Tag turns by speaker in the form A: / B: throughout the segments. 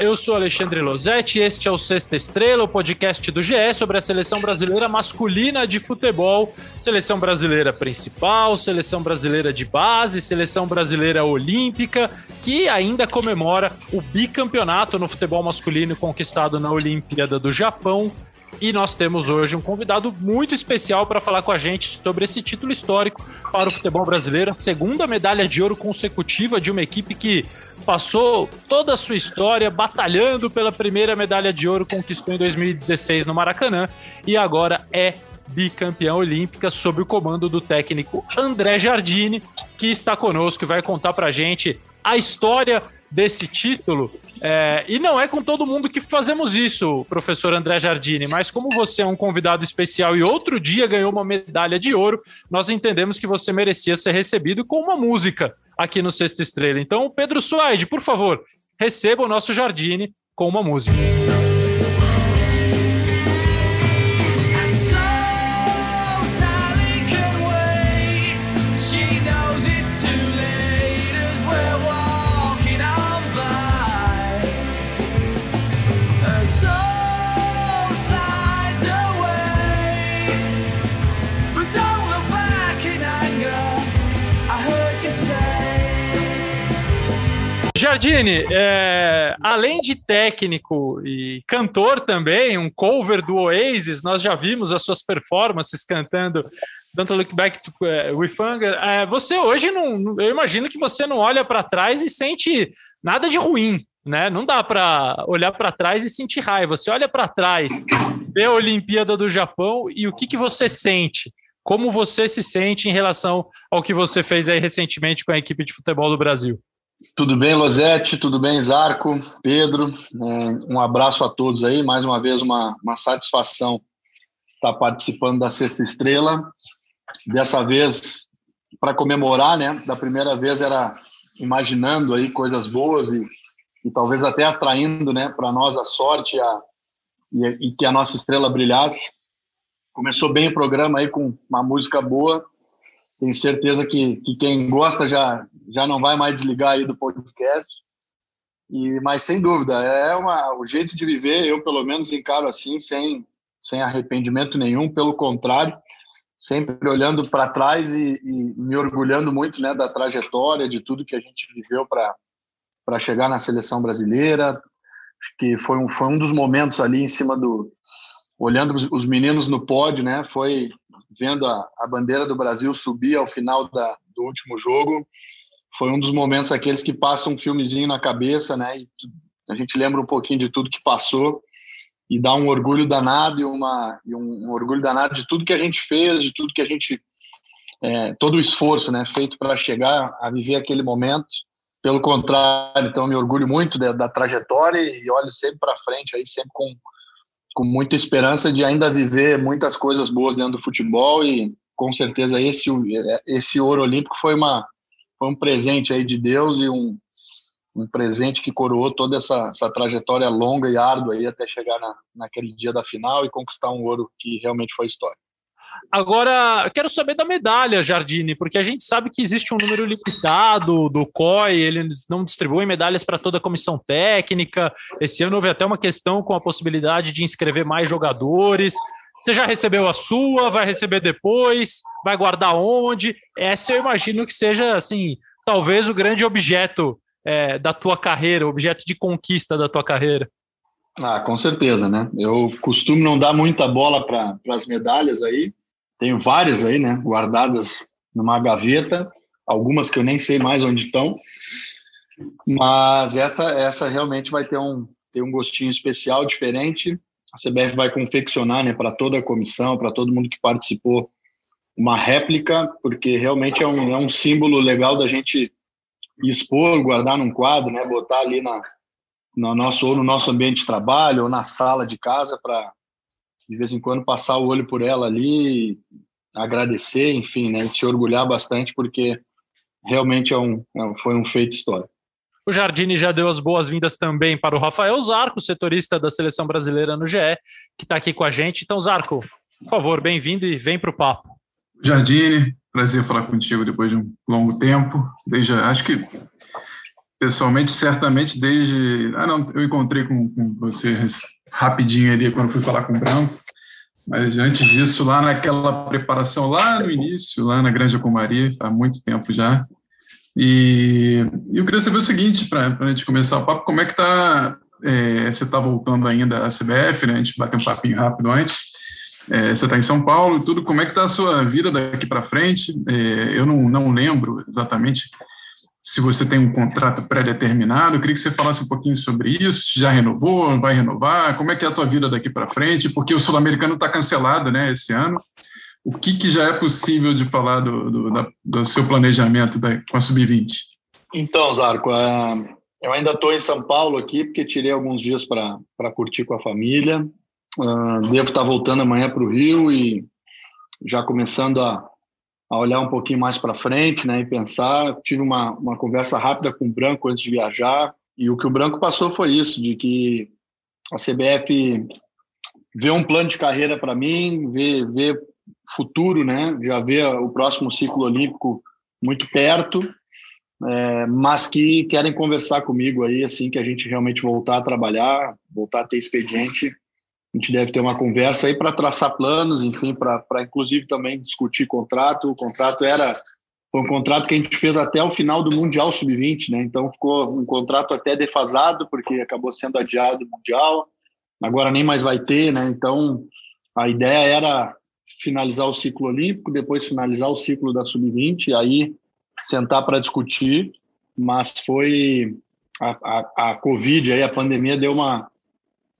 A: Eu sou Alexandre Losetti, este é o Sexta Estrela, o podcast do GE sobre a seleção brasileira masculina de futebol, seleção brasileira principal, seleção brasileira de base, seleção brasileira olímpica, que ainda comemora o bicampeonato no futebol masculino conquistado na Olimpíada do Japão e nós temos hoje um convidado muito especial para falar com a gente sobre esse título histórico para o futebol brasileiro, segunda medalha de ouro consecutiva de uma equipe que passou toda a sua história batalhando pela primeira medalha de ouro, conquistou em 2016 no Maracanã e agora é bicampeã olímpica sob o comando do técnico André Jardine, que está conosco e vai contar para a gente a história desse título. É, e não é com todo mundo que fazemos isso, professor André Jardine, mas como você é um convidado especial e outro dia ganhou uma medalha de ouro, nós entendemos que você merecia ser recebido com uma música aqui no Sexta Estrela. Então, Pedro Suaide, por favor, receba o nosso Jardine com uma música. Jardine, é, além de técnico e cantor também, um cover do Oasis, nós já vimos as suas performances cantando Don't Look Back to uh, With Hunger. É, você hoje não, eu imagino que você não olha para trás e sente nada de ruim, né? Não dá para olhar para trás e sentir raiva. Você olha para trás, vê a Olimpíada do Japão e o que, que você sente? Como você se sente em relação ao que você fez aí recentemente com a equipe de futebol do Brasil?
B: Tudo bem, Losete? Tudo bem, Zarco? Pedro? É, um abraço a todos aí. Mais uma vez, uma, uma satisfação estar participando da Sexta Estrela. Dessa vez, para comemorar, né? Da primeira vez era imaginando aí coisas boas e, e talvez até atraindo, né, para nós a sorte a, e, e que a nossa estrela brilhasse. Começou bem o programa aí com uma música boa tenho certeza que, que quem gosta já, já não vai mais desligar aí do podcast. E, mas sem dúvida, é uma, o jeito de viver, eu pelo menos encaro assim, sem, sem arrependimento nenhum, pelo contrário, sempre olhando para trás e, e, me orgulhando muito né, da trajetória, de tudo que a gente viveu para chegar na seleção brasileira. Acho que foi um, foi um dos momentos ali em cima do. Olhando os meninos no pódio, né? Foi, vendo a, a bandeira do Brasil subir ao final da, do último jogo, foi um dos momentos aqueles que passam um filmezinho na cabeça, né? E a gente lembra um pouquinho de tudo que passou e dá um orgulho danado e, uma, e um, um orgulho danado de tudo que a gente fez, de tudo que a gente é, todo o esforço, né, feito para chegar a viver aquele momento. Pelo contrário, então me orgulho muito da, da trajetória e olho sempre para frente aí sempre com com muita esperança de ainda viver muitas coisas boas dentro do futebol e com certeza esse esse ouro olímpico foi uma foi um presente aí de Deus e um, um presente que coroou toda essa, essa trajetória longa e árdua aí até chegar na, naquele dia da final e conquistar um ouro que realmente foi história.
A: Agora, quero saber da medalha, Jardine, porque a gente sabe que existe um número limitado do COI, eles não distribuem medalhas para toda a comissão técnica. Esse ano houve até uma questão com a possibilidade de inscrever mais jogadores. Você já recebeu a sua? Vai receber depois? Vai guardar onde? Essa eu imagino que seja, assim, talvez o grande objeto é, da tua carreira, objeto de conquista da tua carreira.
B: Ah, com certeza, né? Eu costumo não dar muita bola para as medalhas aí, tenho várias aí, né, guardadas numa gaveta, algumas que eu nem sei mais onde estão, mas essa essa realmente vai ter um ter um gostinho especial, diferente. A CBF vai confeccionar, né, para toda a comissão, para todo mundo que participou, uma réplica, porque realmente é um, é um símbolo legal da gente expor, guardar num quadro, né, botar ali na no nosso ou no nosso ambiente de trabalho ou na sala de casa para de vez em quando passar o olho por ela ali, agradecer, enfim, né, se orgulhar bastante, porque realmente é um, é foi um feito histórico.
A: O Jardine já deu as boas-vindas também para o Rafael Zarco, setorista da seleção brasileira no GE, que está aqui com a gente. Então, Zarco, por favor, bem-vindo e vem para o papo.
C: Jardine, prazer falar contigo depois de um longo tempo. Desde, acho que pessoalmente, certamente desde. Ah, não, eu encontrei com, com você rapidinho ali quando fui falar com o Branco, mas antes disso, lá naquela preparação, lá no início, lá na Granja Comari, há muito tempo já. E eu queria saber o seguinte, para a gente começar o papo, como é que está. É, você está voltando ainda à CBF, né? A gente bateu um papinho rápido antes. É, você está em São Paulo e tudo, como é que está a sua vida daqui para frente? É, eu não, não lembro exatamente se você tem um contrato pré-determinado, eu queria que você falasse um pouquinho sobre isso, já renovou, vai renovar, como é que é a tua vida daqui para frente, porque o Sul-Americano está cancelado né, esse ano, o que, que já é possível de falar do, do, da, do seu planejamento da, com a Sub-20?
B: Então, Zarco, uh, eu ainda estou em São Paulo aqui, porque tirei alguns dias para curtir com a família, Uh, devo estar voltando amanhã para o Rio e já começando a, a olhar um pouquinho mais para frente, né, e pensar. Tive uma, uma conversa rápida com o Branco antes de viajar e o que o Branco passou foi isso, de que a CBF vê um plano de carreira para mim, vê, vê futuro, né, já vê o próximo ciclo olímpico muito perto, é, mas que querem conversar comigo aí assim que a gente realmente voltar a trabalhar, voltar a ter expediente a gente deve ter uma conversa aí para traçar planos, enfim, para inclusive também discutir contrato. O contrato era foi um contrato que a gente fez até o final do Mundial Sub-20, né? Então ficou um contrato até defasado, porque acabou sendo adiado o Mundial. Agora nem mais vai ter, né? Então a ideia era finalizar o ciclo olímpico, depois finalizar o ciclo da Sub-20, e aí sentar para discutir. Mas foi a, a, a Covid, aí, a pandemia deu uma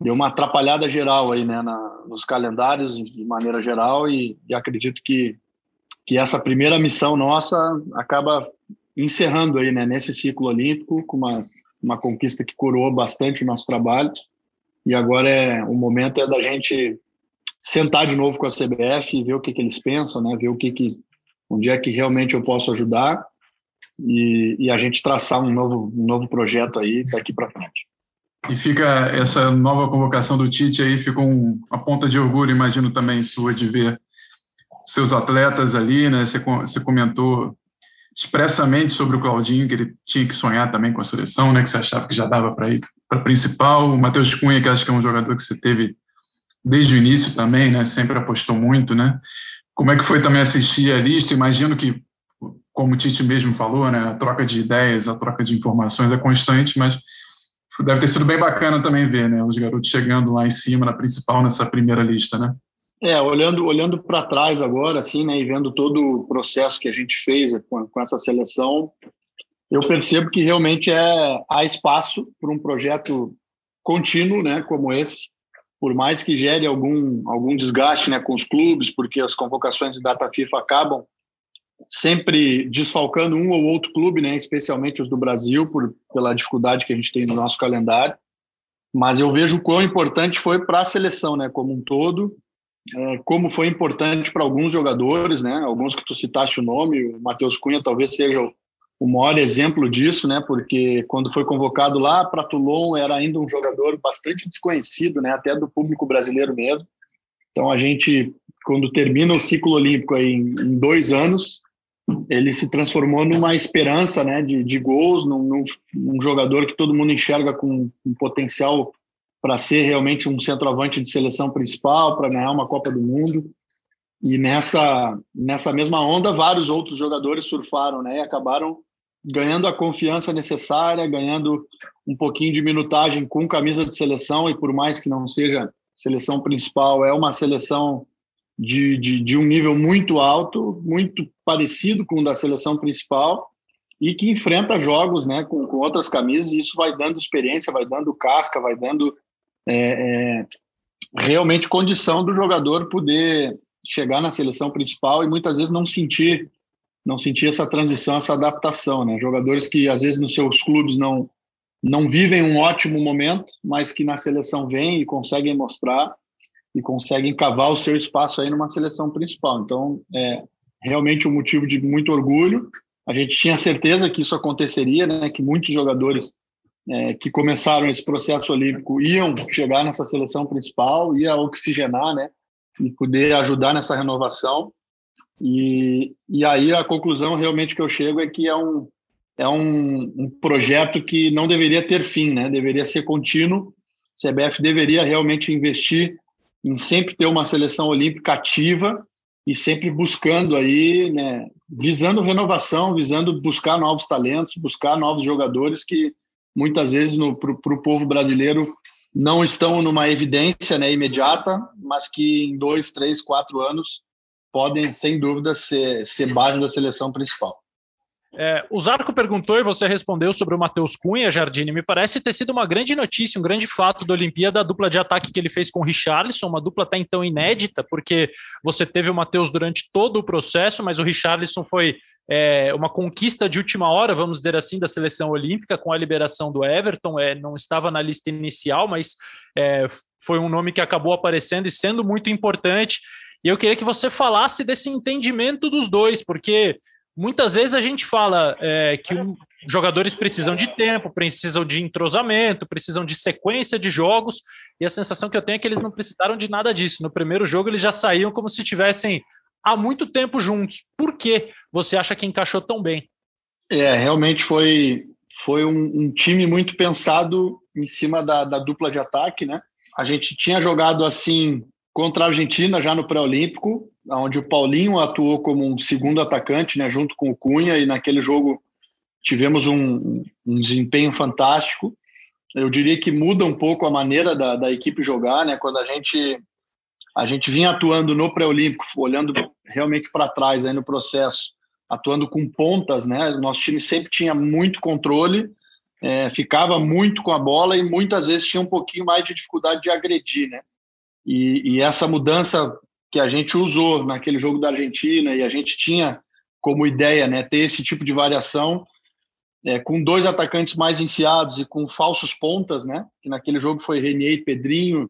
B: deu uma atrapalhada geral aí, né, na, nos calendários de maneira geral e, e, acredito que que essa primeira missão nossa acaba encerrando aí, né, nesse ciclo olímpico com uma uma conquista que curou bastante o nosso trabalho e agora é o momento é da gente sentar de novo com a CBF e ver o que, que eles pensam, né, ver o que que onde é que realmente eu posso ajudar e, e a gente traçar um novo um novo projeto aí daqui para frente.
C: E fica essa nova convocação do Tite aí, fica um, uma ponta de orgulho, imagino também sua, de ver seus atletas ali, né? Você, você comentou expressamente sobre o Claudinho, que ele tinha que sonhar também com a seleção, né? Que você achava que já dava para ir para principal. O Matheus Cunha, que acho que é um jogador que você teve desde o início também, né? Sempre apostou muito, né? Como é que foi também assistir a lista? Imagino que, como o Tite mesmo falou, né? A troca de ideias, a troca de informações é constante, mas deve ter sido bem bacana também ver, né? Os garotos chegando lá em cima na principal nessa primeira lista, né?
B: É, olhando olhando para trás agora, assim, né, e vendo todo o processo que a gente fez com, com essa seleção, eu percebo que realmente é há espaço para um projeto contínuo, né, como esse, por mais que gere algum algum desgaste, né, com os clubes, porque as convocações de data FIFA acabam sempre desfalcando um ou outro clube, né, especialmente os do Brasil, por, pela dificuldade que a gente tem no nosso calendário. Mas eu vejo o quão importante foi para a seleção, né, como um todo, é, como foi importante para alguns jogadores, né, alguns que tu citaste o nome, o Matheus Cunha talvez seja o, o maior exemplo disso, né, porque quando foi convocado lá para Toulon era ainda um jogador bastante desconhecido, né, até do público brasileiro mesmo. Então a gente, quando termina o ciclo olímpico aí em, em dois anos, ele se transformou numa esperança né, de, de gols, num, num, jogador que todo mundo enxerga com um potencial para ser realmente um centroavante de seleção principal, para ganhar uma Copa do Mundo. E nessa, nessa mesma onda, vários outros jogadores surfaram né, e acabaram ganhando a confiança necessária, ganhando um pouquinho de minutagem com camisa de seleção, e por mais que não seja seleção principal, é uma seleção de, de, de, um nível muito alto, muito parecido com o da seleção principal, e que enfrenta jogos né, com, com outras camisas, e isso vai dando experiência, vai dando casca, vai dando é, é, realmente condição do jogador poder chegar na seleção principal e muitas vezes não sentir não sentir essa transição, essa adaptação, né? Jogadores que às vezes nos seus clubes não não vivem um ótimo momento, mas que na seleção vêm e conseguem mostrar e conseguem cavar o seu espaço aí numa seleção principal. Então, é realmente um motivo de muito orgulho. A gente tinha certeza que isso aconteceria, né? Que muitos jogadores é, que começaram esse processo olímpico iam chegar nessa seleção principal, ia oxigenar, né? E poder ajudar nessa renovação. E, e aí a conclusão realmente que eu chego é que é um, é um, um, projeto que não deveria ter fim, né? Deveria ser contínuo. A CBF deveria realmente investir em sempre ter uma seleção olímpica ativa e sempre buscando aí, né, visando renovação, visando buscar novos talentos, buscar novos jogadores que muitas vezes para o povo brasileiro não estão numa evidência né, imediata, mas que em dois, três, quatro anos podem, sem dúvida, ser, ser base da seleção principal.
A: É, o Zarco perguntou e você respondeu sobre o Matheus Cunha, Jardine. Me parece ter sido uma grande notícia, um grande fato da Olimpíada, a dupla de ataque que ele fez com o Richarlison, uma dupla até então inédita, porque você teve o Matheus durante todo o processo, mas o Richarlison foi é, uma conquista de última hora, vamos dizer assim, da seleção olímpica, com a liberação do Everton. É, não estava na lista inicial, mas é, foi um nome que acabou aparecendo e sendo muito importante. E eu queria que você falasse desse entendimento dos dois, porque muitas vezes a gente fala é, que jogadores precisam de tempo, precisam de entrosamento, precisam de sequência de jogos, e a sensação que eu tenho é que eles não precisaram de nada disso. No primeiro jogo, eles já saíam como se tivessem há muito tempo juntos. Por que você acha que encaixou tão bem?
B: É, realmente foi, foi um, um time muito pensado em cima da, da dupla de ataque, né? A gente tinha jogado assim contra a Argentina já no pré-olímpico, onde o Paulinho atuou como um segundo atacante, né, junto com o Cunha, e naquele jogo tivemos um, um desempenho fantástico. Eu diria que muda um pouco a maneira da, da equipe jogar, né, quando a gente a gente vinha atuando no pré-olímpico, olhando realmente para trás aí no processo, atuando com pontas, né? O nosso time sempre tinha muito controle, é, ficava muito com a bola e muitas vezes tinha um pouquinho mais de dificuldade de agredir, né? E, e, essa mudança que a gente usou naquele jogo da Argentina e a gente tinha como ideia né, ter esse tipo de variação é, com dois atacantes mais enfiados e com falsos pontas, né? Que naquele jogo foi Renier e Pedrinho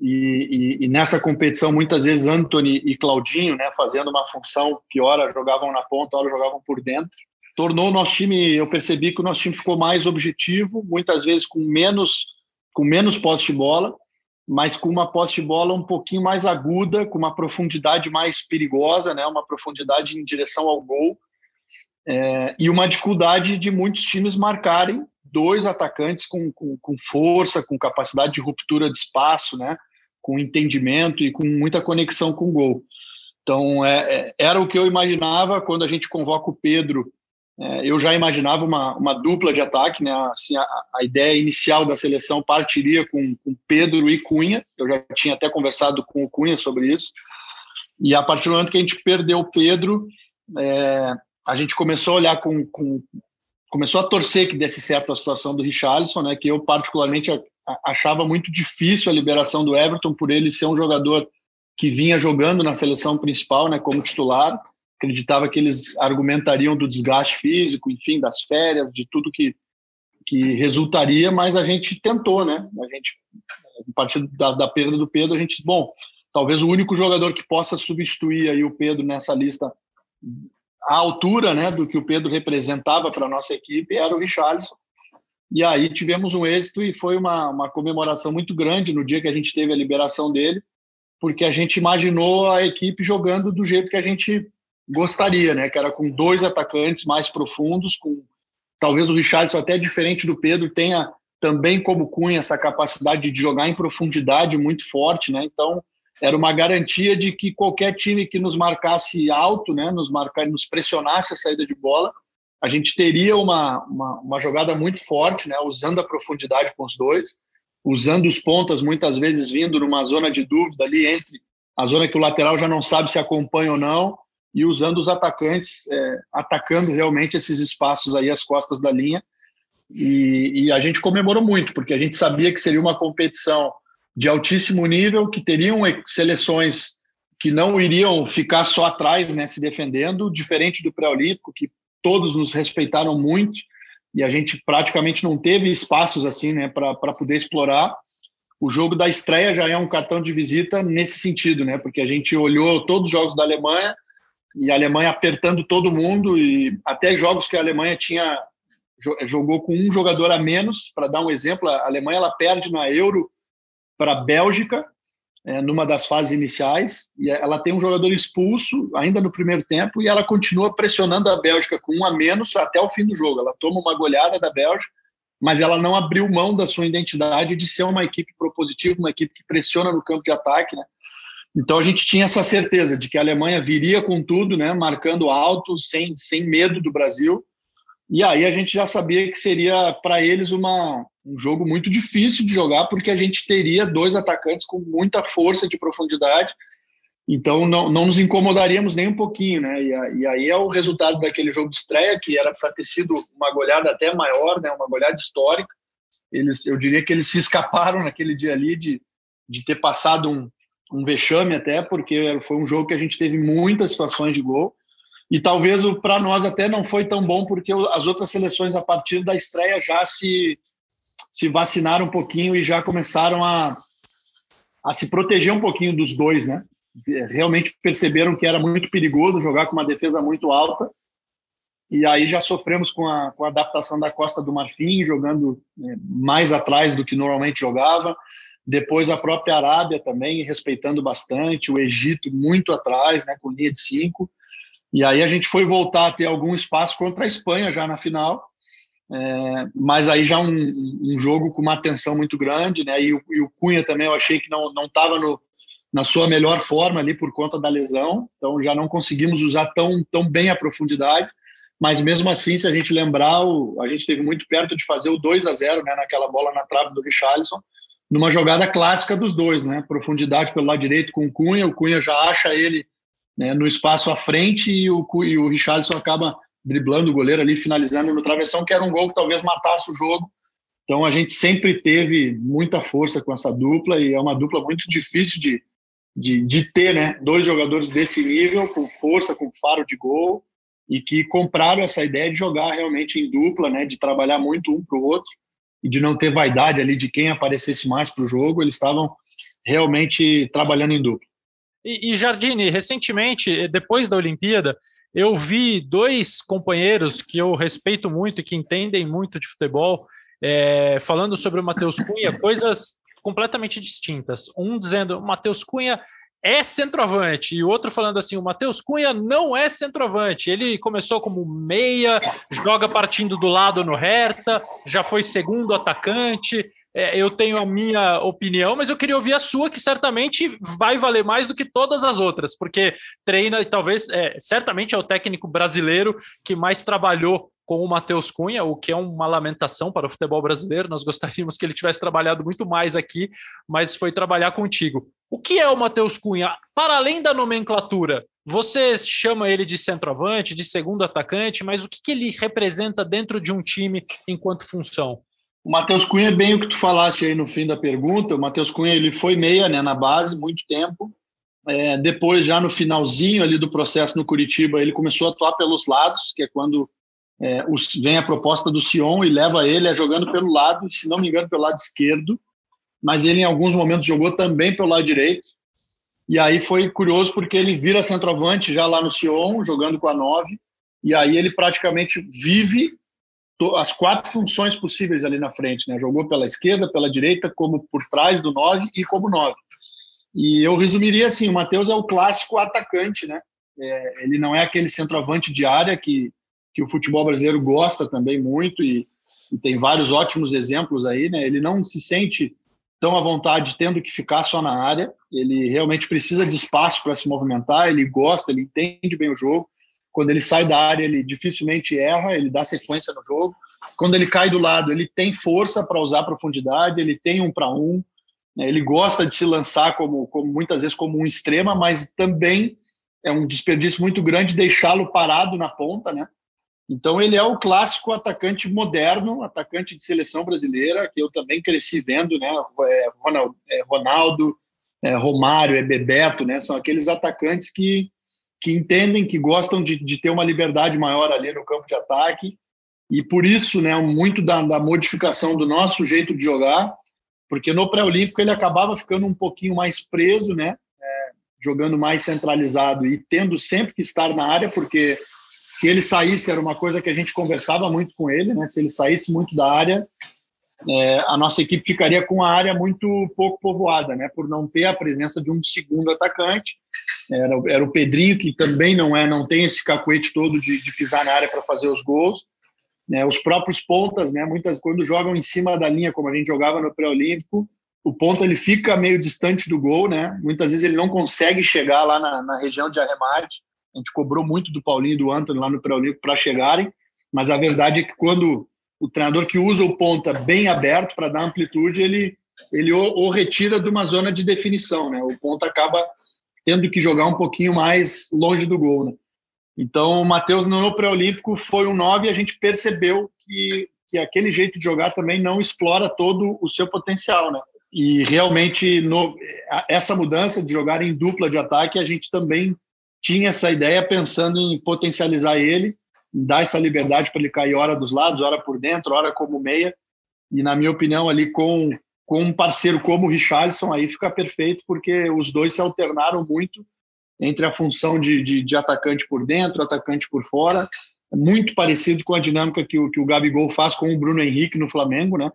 B: e, e, e, nessa competição muitas vezes Anthony e Claudinho, né? Fazendo uma função que ora jogavam na ponta, ora jogavam por dentro. Tornou o nosso time, eu percebi que o nosso time ficou mais objetivo, muitas vezes com menos com menos posse de bola mas com uma posse de bola um pouquinho mais aguda, com uma profundidade mais perigosa, né? uma profundidade em direção ao gol, é, e uma dificuldade de muitos times marcarem dois atacantes com, com, com, força, com capacidade de ruptura de espaço, né? com entendimento e com muita conexão com o gol. Então, é, é, era o que eu imaginava quando a gente convoca o Pedro eu já imaginava uma, uma dupla de ataque, né? Assim, a, a ideia inicial da seleção partiria com, com, Pedro e Cunha. Eu já tinha até conversado com o Cunha sobre isso. E a partir do momento que a gente perdeu o Pedro, é, a gente começou a olhar com, com, começou a torcer que desse certo a situação do Richarlison, né? Que eu particularmente achava muito difícil a liberação do Everton por ele ser um jogador que vinha jogando na seleção principal, né? Como titular acreditava que eles argumentariam do desgaste físico, enfim, das férias, de tudo que, que resultaria, mas a gente tentou, né? A gente, a partir da, da perda do Pedro, a gente, bom, talvez o único jogador que possa substituir aí o Pedro nessa lista à altura, né, do que o Pedro representava para a nossa equipe era o Richarlison. E aí tivemos um êxito e foi uma, uma comemoração muito grande no dia que a gente teve a liberação dele, porque a gente imaginou a equipe jogando do jeito que a gente gostaria, né? Que era com dois atacantes mais profundos, com talvez o Richardson até diferente do Pedro tenha também como Cunha essa capacidade de jogar em profundidade muito forte, né? Então era uma garantia de que qualquer time que nos marcasse alto, né, nos marcar, nos pressionasse a saída de bola, a gente teria uma, uma, uma jogada muito forte, né, usando a profundidade com os dois, usando os pontas muitas vezes vindo numa zona de dúvida ali entre a zona que o lateral já não sabe se acompanha ou não e usando os atacantes, é, atacando realmente esses espaços aí, as costas da linha. E, e, a gente comemorou muito, porque a gente sabia que seria uma competição de altíssimo nível, que teriam seleções que não iriam ficar só atrás, né, se defendendo, diferente do pré-olímpico, que todos nos respeitaram muito, e a gente praticamente não teve espaços assim, né, para poder explorar. O jogo da estreia já é um cartão de visita nesse sentido, né, porque a gente olhou todos os jogos da Alemanha, e a Alemanha apertando todo mundo e até jogos que a Alemanha tinha jogou com um jogador a menos para dar um exemplo a Alemanha ela perde na Euro para a Bélgica é, numa das fases iniciais, e ela tem um jogador expulso ainda no primeiro tempo, e ela continua pressionando a Bélgica com um a menos até o fim do jogo. Ela toma uma goleada da Bélgica, mas ela não abriu mão da sua identidade de ser uma equipe propositiva, uma equipe que pressiona no campo de ataque, né? Então a gente tinha essa certeza de que a Alemanha viria com tudo, né, marcando alto, sem, sem medo do Brasil. E aí a gente já sabia que seria para eles uma, um jogo muito difícil de jogar, porque a gente teria dois atacantes com muita força de profundidade. Então não, não nos incomodaríamos nem um pouquinho, né? E, e aí é o resultado daquele jogo de estreia, que era para ter sido uma goleada até maior, né? Uma goleada histórica. Eles, eu diria que eles se escaparam naquele dia ali de, de ter passado um, um vexame até, porque foi um jogo que a gente teve muitas situações de gol. E talvez para nós até não foi tão bom, porque as outras seleções, a partir da estreia, já se, se vacinaram um pouquinho e já começaram a, a se proteger um pouquinho dos dois, né? Realmente perceberam que era muito perigoso jogar com uma defesa muito alta. E aí já sofremos com a, com a adaptação da Costa do Marfim, jogando né, mais atrás do que normalmente jogava depois a própria Arábia também respeitando bastante, o Egito muito atrás, né, com linha de cinco. E aí a gente foi voltar a ter algum espaço contra a Espanha já na final, é, mas aí já um, um, jogo com uma atenção muito grande, né? E o, e o Cunha também eu achei que não não estava na sua melhor forma ali por conta da lesão, então já não conseguimos usar tão tão bem a profundidade. Mas mesmo assim, se a gente lembrar, o, a gente esteve muito perto de fazer o 2 a 0 né, naquela bola na trave do Richarlison, numa jogada clássica dos dois, né? Profundidade pelo lado direito com o Cunha, o Cunha já acha ele né, no espaço à frente e o, e o Richardson acaba driblando o goleiro ali, finalizando no travessão, que era um gol que talvez matasse o jogo. Então a gente sempre teve muita força com essa dupla e é uma dupla muito difícil de, de, de ter, né? Dois jogadores desse nível, com força, com faro de gol e que compraram essa ideia de jogar realmente em dupla, né? De trabalhar muito um para o outro e de não ter vaidade ali de quem aparecesse mais para o jogo, eles estavam realmente trabalhando em dupla.
A: E, e Jardine, recentemente, depois da Olimpíada, eu vi dois companheiros que eu respeito muito e que entendem muito de futebol é, falando sobre o Matheus Cunha, coisas completamente distintas. Um dizendo, Matheus Cunha é centroavante. E outro falando assim: o Matheus Cunha não é centroavante. Ele começou como meia, joga partindo do lado no Hertha, já foi segundo atacante. É, eu tenho a minha opinião, mas eu queria ouvir a sua, que certamente vai valer mais do que todas as outras, porque treina e talvez, é, certamente é o técnico brasileiro que mais trabalhou com o Matheus Cunha, o que é uma lamentação para o futebol brasileiro. Nós gostaríamos que ele tivesse trabalhado muito mais aqui, mas foi trabalhar contigo. O que é o Matheus Cunha? Para além da nomenclatura, você chama ele de centroavante, de segundo atacante, mas o que, que ele representa dentro de um time enquanto função?
B: O Matheus Cunha é bem o que tu falaste aí no fim da pergunta. O Matheus Cunha ele foi meia né, na base muito tempo. É, depois, já no finalzinho ali do processo no Curitiba, ele começou a atuar pelos lados, que é quando é, os, vem a proposta do Sion e leva ele a jogando pelo lado, se não me engano, pelo lado esquerdo mas ele em alguns momentos jogou também pelo lado direito. E aí foi curioso porque ele vira centroavante já lá no Sion, jogando com a 9, e aí ele praticamente vive as quatro funções possíveis ali na frente, né? Jogou pela esquerda, pela direita, como por trás do 9 e como 9. E eu resumiria assim, o Matheus é o clássico atacante, né? É, ele não é aquele centroavante de área que, que o futebol brasileiro gosta também muito e, e tem vários ótimos exemplos aí, né? Ele não se sente tão à vontade tendo que ficar só na área. Ele realmente precisa de espaço para se movimentar, ele gosta, ele entende bem o jogo. Quando ele sai da área, ele dificilmente erra, ele dá sequência no jogo. Quando ele cai do lado, ele tem força para usar profundidade, ele tem um para um. Né? Ele gosta de se lançar como, como muitas vezes como um extrema, mas também é um desperdício muito grande deixá-lo parado na ponta, né? Então ele é o clássico atacante moderno, atacante de seleção brasileira, que eu também cresci vendo, né? É, Ronaldo, é Ronaldo é Romário, Bebeto, né? São aqueles atacantes que, que entendem, que gostam de, de ter uma liberdade maior ali no campo de ataque. E por isso, né, muito da, da modificação do nosso jeito de jogar, porque no pré-olímpico ele acabava ficando um pouquinho mais preso, né? É, jogando mais centralizado e tendo sempre que estar na área, porque se ele saísse, era uma coisa que a gente conversava muito com ele, né? Se ele saísse muito da área, é, a nossa equipe ficaria com a área muito pouco povoada, né, por não ter a presença de um segundo atacante. Era, era o Pedrinho, que também não é, não tem esse cacuete todo de, de pisar na área para fazer os gols. Né, os próprios pontas, né, muitas quando jogam em cima da linha, como a gente jogava no pré-olímpico, o ponto ele fica meio distante do gol, né? Muitas vezes ele não consegue chegar lá na, na região de arremate. A gente cobrou muito do Paulinho e do Antônio lá no pré-olímpico para chegarem, mas a verdade é que quando o treinador que usa o ponta bem aberto para dar amplitude, ele, ele o, o, retira de uma zona de definição, né? O ponta acaba tendo que jogar um pouquinho mais longe do gol, né? Então, o Matheus no pré-olímpico foi um 9 e a gente percebeu que, que aquele jeito de jogar também não explora todo o seu potencial, né? E realmente, no, essa mudança de jogar em dupla de ataque, a gente também tinha essa ideia pensando em potencializar ele dar essa liberdade para ele cair hora dos lados, hora por dentro, hora como meia. E na minha opinião ali com com um parceiro como o Richarlison aí fica perfeito porque os dois se alternaram muito entre a função de, de, de atacante por dentro, atacante por fora, muito parecido com a dinâmica que o, que o Gabigol faz com o Bruno Henrique no Flamengo, né?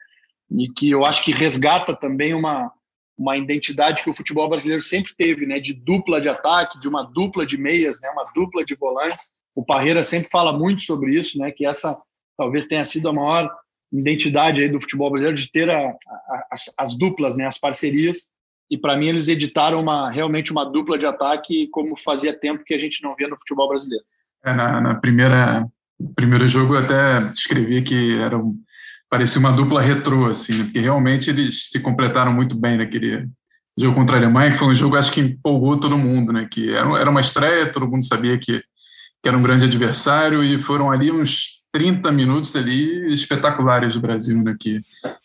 B: E que eu acho que resgata também uma, uma identidade que o futebol brasileiro sempre teve, né? De dupla de ataque, de uma dupla de meias, né? Uma dupla de volantes o Parreira sempre fala muito sobre isso, né? Que essa talvez tenha sido a maior identidade aí do futebol brasileiro de ter a, a, as, as, duplas, né? As parcerias. E para mim eles editaram uma realmente uma dupla de ataque como fazia tempo que a gente não via no futebol brasileiro.
C: É, na, na primeira primeiro jogo eu até escrevi que era um, parecia uma dupla retrô assim, né? porque realmente eles se completaram muito bem naquele jogo contra a Alemanha, que foi um jogo acho que empolgou todo mundo, né? Que era, uma estreia, todo mundo sabia que que era um grande adversário, e foram ali uns 30 minutos ali espetaculares do Brasil, né, que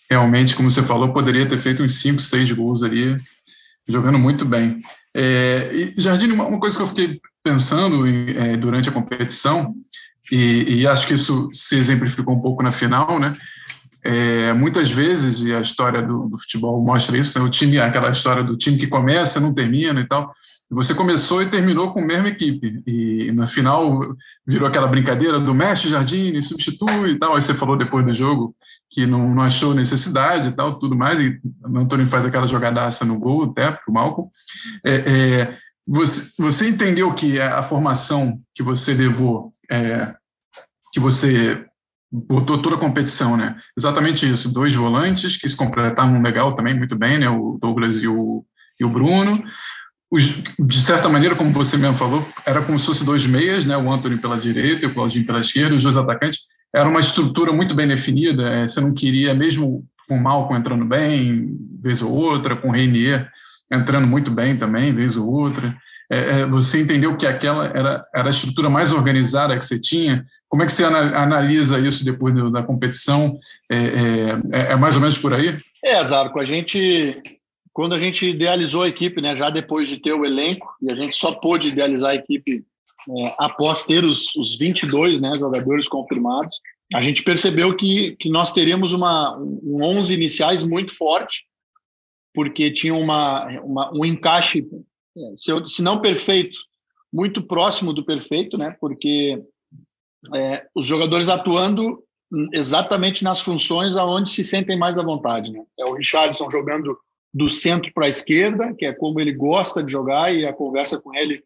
C: realmente, como você falou, poderia ter feito uns 5, 6 gols ali, jogando muito bem. É, e, Jardim, uma, coisa que eu fiquei pensando é, durante a competição, e, e, acho que isso se exemplificou um pouco na final, né, é, muitas vezes, e a história do, do futebol mostra isso, né, o time, aquela história do time que começa, não termina e tal, você começou e terminou com a mesma equipe. E na final virou aquela brincadeira do mestre Jardine, substitui e tal. Aí você falou depois do jogo que não, não achou necessidade e tal, tudo mais. E o Antônio faz aquela jogadaça no gol até para o Malcolm. É, é, você, você entendeu que a formação que você levou, é, que você botou toda a competição, né? Exatamente isso. Dois volantes que se completavam legal também, muito bem, né? O Douglas e o, e o Bruno os, de certa maneira, como você mesmo falou, era como se fosse dois meias, né? o Anthony pela direita e o Claudinho pela esquerda, os dois atacantes. Era uma estrutura muito bem definida, é, você não queria, mesmo com o Malcolm entrando bem, vez ou outra, com o Reinier entrando muito bem também, vez ou outra. É, é, você entendeu que aquela era, era a estrutura mais organizada que você tinha? Como é que você analisa isso depois da competição? É, é, é, é mais ou menos por aí?
B: É, Zarco, a gente quando a gente idealizou a equipe, né, já depois de ter o elenco, e a gente só pôde idealizar a equipe é, após ter os, os 22 né, jogadores confirmados, a gente percebeu que, que nós teríamos uma, um 11 iniciais muito forte, porque tinha uma, uma um encaixe, se, se não perfeito, muito próximo do perfeito, né, porque é, os jogadores atuando exatamente nas funções aonde se sentem mais à vontade. Né? É o Richardson jogando do centro para a esquerda, que é como ele gosta de jogar, e a conversa com ele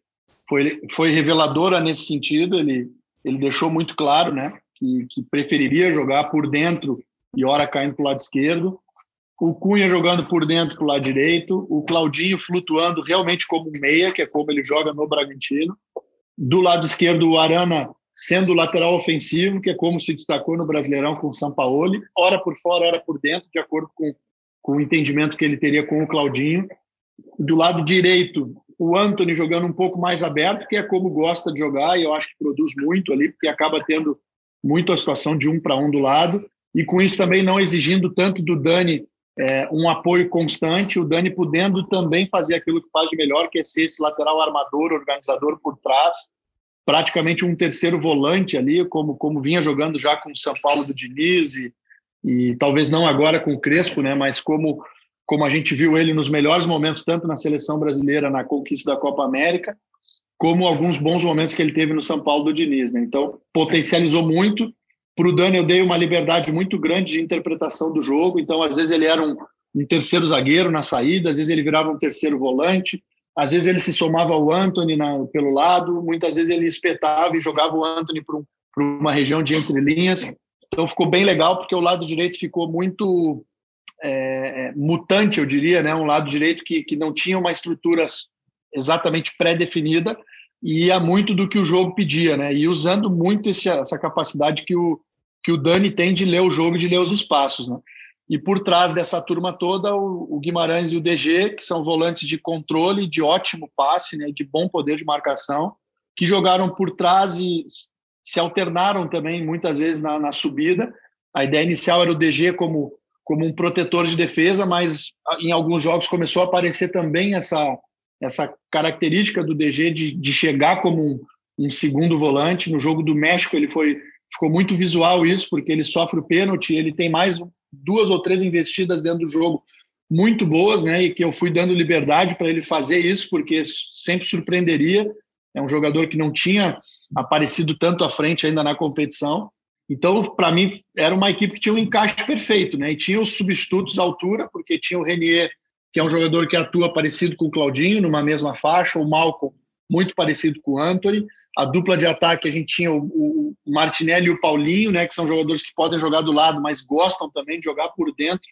B: foi, foi reveladora nesse sentido. Ele, ele deixou muito claro né, que, que preferiria jogar por dentro e hora caindo para o lado esquerdo. O Cunha jogando por dentro para o lado direito, o Claudinho flutuando realmente como meia, que é como ele joga no Bragantino. Do lado esquerdo, o Arana sendo lateral ofensivo, que é como se destacou no Brasileirão com o Sampaoli, hora por fora, hora por dentro, de acordo com com o entendimento que ele teria com o Claudinho. Do lado direito, o Anthony jogando um pouco mais aberto, que é como gosta de jogar, e eu acho que produz muito ali, porque acaba tendo muito a situação de um para um do lado, e com isso também não exigindo tanto do Dani é, um apoio constante, o Dani podendo também fazer aquilo que faz de melhor, que é ser esse lateral armador, organizador por trás, praticamente um terceiro volante ali, como, como vinha jogando já com o São Paulo do Diniz e, e talvez não agora com o Crespo, né, mas como como a gente viu ele nos melhores momentos tanto na seleção brasileira na conquista da Copa América, como alguns bons momentos que ele teve no São Paulo do Diniz, né? Então potencializou muito Para o Dani, eu dei uma liberdade muito grande de interpretação do jogo, então, às vezes, ele era um, um terceiro zagueiro na saída, às vezes, ele virava um terceiro volante, às vezes, ele se somava ao Anthony na, pelo lado, muitas vezes, ele espetava e jogava o Anthony para um, uma região de entrelinhas. Então, ficou bem legal, porque o lado direito ficou muito é, mutante, eu diria, né? um lado direito que, que não tinha uma estrutura exatamente pré-definida, e ia muito do que o jogo pedia, né? E usando muito esse, essa capacidade que o, que o Dani tem de ler o jogo, de ler os espaços, né? E por trás dessa turma toda, o, o Guimarães e o DG, que são volantes de controle, de ótimo passe, né? De bom poder de marcação, que jogaram por trás e se alternaram também muitas vezes na, na subida. A ideia inicial era o DG como como um protetor de defesa, mas em alguns jogos começou a aparecer também essa essa característica do DG de, de chegar como um, um, segundo volante. No jogo do México, ele foi ficou muito visual isso, porque ele sofre o pênalti, ele tem mais duas ou três investidas dentro do jogo muito boas, né? E que eu fui dando liberdade para ele fazer isso, porque sempre surpreenderia. É um jogador que não tinha aparecido tanto à frente ainda na competição. Então, para mim, era uma equipe que tinha um encaixe perfeito, né? E tinha os substitutos à altura, porque tinha o Renier que é um jogador que atua parecido com o Claudinho, numa mesma faixa, o Malcolm muito parecido com o Anthony. A dupla de ataque a gente tinha o, o Martinelli e o Paulinho, né, que são jogadores que podem jogar do lado, mas gostam também de jogar por dentro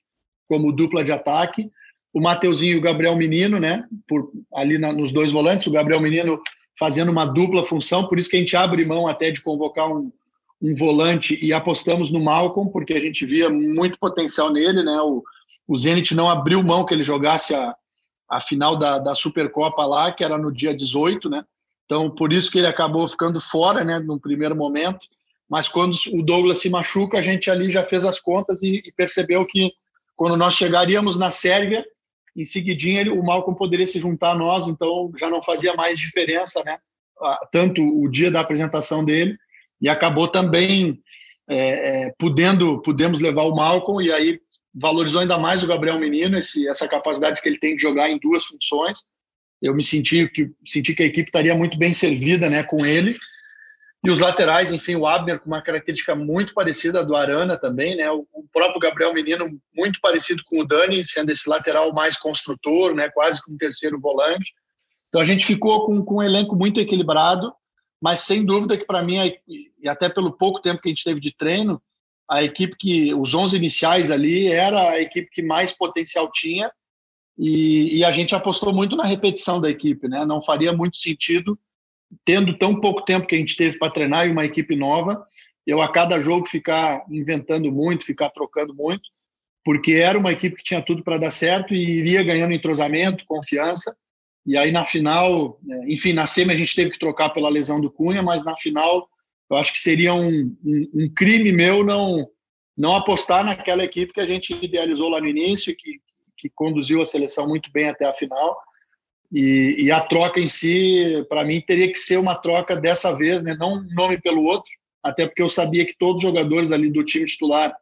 B: como dupla de ataque. O Mateuzinho e o Gabriel Menino, né, por, ali na, nos dois volantes, o Gabriel Menino fazendo uma dupla função, por isso que a gente abre mão até de convocar um, um volante e apostamos no Malcolm, porque a gente via muito potencial nele, né, o, o Zenit não abriu mão que ele jogasse a, a final da, da Supercopa lá, que era no dia 18, né? Então, por isso que ele acabou ficando fora, né, no primeiro momento. Mas quando o Douglas se machuca, a gente ali já fez as contas e, e percebeu que quando nós chegaríamos na Sérvia, em seguidinha ele, o Malcolm poderia se juntar a nós, então já não fazia mais diferença, né? Tanto o dia da apresentação dele e acabou também é, é, podendo pudemos levar o Malcolm e aí valorizou ainda mais o Gabriel Menino, esse, essa capacidade que ele tem de jogar em duas funções. Eu me senti que, senti que a equipe estaria muito bem servida né, com ele. E os laterais, enfim, o Abner com uma característica muito parecida do Arana também, né? O, próprio Gabriel Menino muito parecido com o Dani, sendo esse lateral mais construtor, né? Quase como terceiro volante. Então a gente ficou com, com um elenco muito equilibrado, mas sem dúvida que para mim, e até pelo pouco tempo que a gente teve de treino, a equipe que os 11 iniciais ali era a equipe que mais potencial tinha e, e, a gente apostou muito na repetição da equipe, né? Não faria muito sentido tendo tão pouco tempo que a gente teve para treinar e uma equipe nova, eu a cada jogo ficar inventando muito, ficar trocando muito, porque era uma equipe que tinha tudo para dar certo e iria ganhando entrosamento, confiança. E aí na final, né, enfim, na semi a gente teve que trocar pela lesão do Cunha, mas na final eu acho que seria um, um, um, crime meu não não apostar naquela equipe que a gente idealizou lá no início, que, que conduziu a seleção muito bem até a final. E, e a troca em si, para mim, teria que ser uma troca dessa vez, né? não um nome pelo outro, até porque eu sabia que todos os jogadores ali do time titular,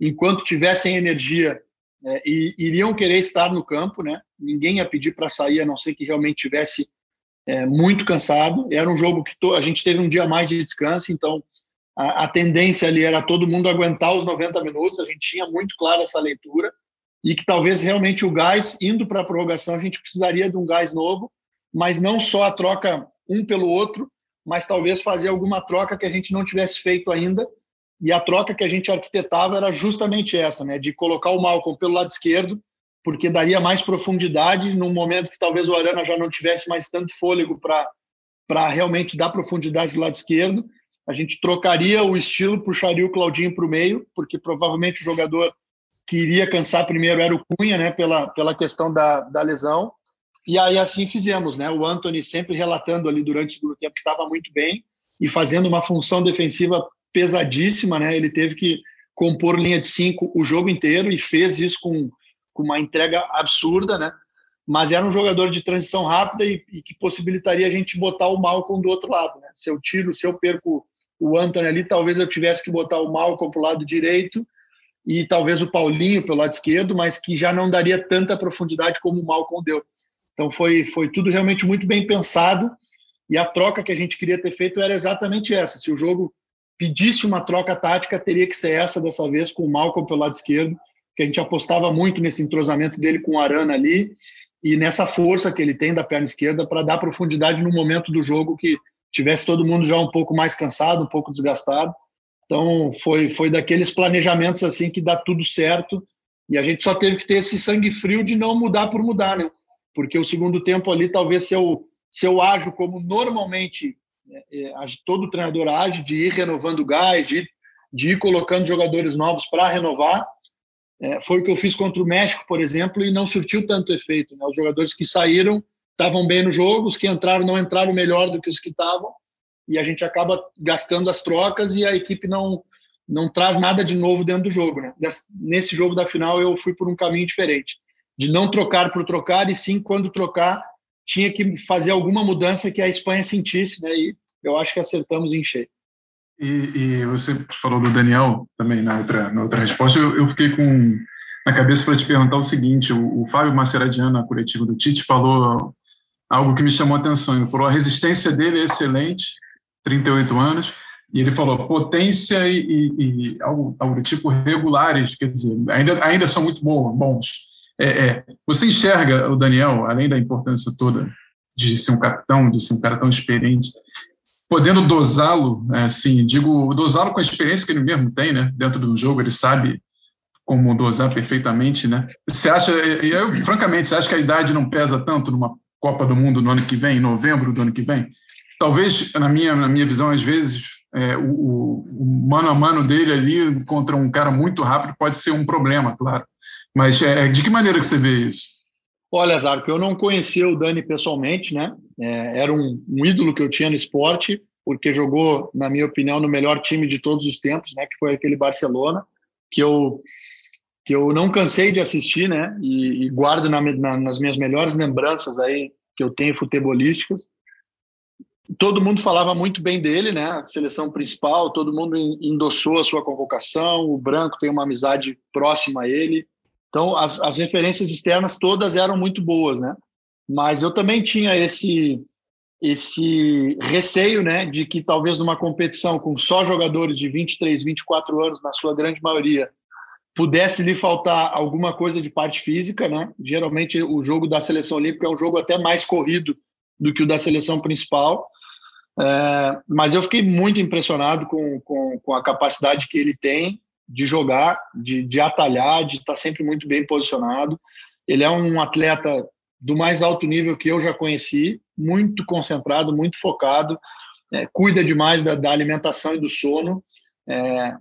B: enquanto tivessem energia, é, iriam querer estar no campo, né? Ninguém ia pedir para sair, a não ser que realmente tivesse é, muito cansado. Era um jogo que a gente teve um dia mais de descanso, então a, a, tendência ali era todo mundo aguentar os 90 minutos. A gente tinha muito claro essa leitura e que talvez realmente o gás, indo para a prorrogação, a gente precisaria de um gás novo, mas não só a troca um pelo outro, mas talvez fazer alguma troca que a gente não tivesse feito ainda. E a troca que a gente arquitetava era justamente essa, né, de colocar o Malcolm pelo lado esquerdo porque daria mais profundidade num momento que talvez o Arana já não tivesse mais tanto fôlego para realmente dar profundidade do lado esquerdo. A gente trocaria o estilo, puxaria o Claudinho para o meio, porque provavelmente o jogador que iria cansar primeiro era o Cunha, né, pela, pela questão da, da lesão. E aí assim fizemos, né? O Anthony sempre relatando ali durante o segundo tempo que estava muito bem e fazendo uma função defensiva pesadíssima, né? Ele teve que compor linha de cinco o jogo inteiro e fez isso com com uma entrega absurda, né? Mas era um jogador de transição rápida e, e que possibilitaria a gente botar o Malcolm do outro lado, né? Se eu tiro, se eu perco o Anthony ali, talvez eu tivesse que botar o Malcolm para o lado direito e talvez o Paulinho pelo lado esquerdo, mas que já não daria tanta profundidade como o Malcolm deu. Então foi, foi tudo realmente muito bem pensado e a troca que a gente queria ter feito era exatamente essa. Se o jogo pedisse uma troca tática, teria que ser essa dessa vez, com o Malcolm pelo lado esquerdo, que a gente apostava muito nesse entrosamento dele com o Arana ali e nessa força que ele tem da perna esquerda para dar profundidade no momento do jogo que tivesse todo mundo já um pouco mais cansado, um pouco desgastado. Então foi foi daqueles planejamentos assim que dá tudo certo e a gente só teve que ter esse sangue frio de não mudar por mudar, né? Porque o segundo tempo ali talvez se eu se eu ajo como normalmente é, é, todo treinador age de ir renovando gás, de, de ir colocando jogadores novos para renovar. É, foi o que eu fiz contra o México, por exemplo, e não surtiu tanto efeito. Né? Os jogadores que saíram estavam bem no jogo, os que entraram não entraram melhor do que os que estavam, e a gente acaba gastando as trocas e a equipe não não traz nada de novo dentro do jogo. Né? Nesse jogo da final eu fui por um caminho diferente, de não trocar por trocar, e sim, quando trocar, tinha que fazer alguma mudança que a Espanha sentisse, né? E eu acho que acertamos em cheio.
C: E, e você falou do Daniel também na outra, na outra resposta. Eu, eu fiquei com na cabeça para te perguntar o seguinte: o, o Fábio Maceradiano, na coletiva do Tite, falou algo que me chamou a atenção. Ele falou: a resistência dele é excelente, 38 anos, e ele falou potência e, e, e algo, algo do tipo regulares, quer dizer, ainda, ainda são muito bons é, é, você enxerga o Daniel, além da importância toda de ser um capitão, de ser um cara tão experiente, podendo dosá-lo, assim, digo, dosá-lo com a experiência que ele mesmo tem, né? Dentro do jogo, ele sabe como dosar perfeitamente, né? Você acha, eu, francamente, você acha que a idade não pesa tanto numa Copa do Mundo no ano que vem, em novembro do ano que vem? Talvez, na minha, na minha visão, às vezes, é, o, o, mano a mano dele ali contra um cara muito rápido pode ser um problema, claro. Mas é, de que maneira que você vê isso?
B: Olha, Zarco, eu não conhecia o Dani pessoalmente, né? É, era um, um, ídolo que eu tinha no esporte, porque jogou, na minha opinião, no melhor time de todos os tempos, né? Que foi aquele Barcelona, que eu que eu não cansei de assistir, né? E, e guardo na, na, nas minhas melhores lembranças aí que eu tenho futebolísticas. Todo mundo falava muito bem dele, né? Seleção principal, todo mundo endossou a sua convocação. O Branco tem uma amizade próxima a ele. Então, as, as referências externas todas eram muito boas, né? Mas eu também tinha esse esse receio, né, de que talvez numa competição com só jogadores de 23, 24 anos, na sua grande maioria, pudesse lhe faltar alguma coisa de parte física, né? Geralmente o jogo da seleção olímpica é um jogo até mais corrido do que o da seleção principal. É, mas eu fiquei muito impressionado com, com, com a capacidade que ele tem de jogar, de, de atalhar, de estar sempre muito bem posicionado. Ele é um atleta do mais alto nível que eu já conheci, muito concentrado, muito focado, é, cuida demais da, da, alimentação e do sono. É,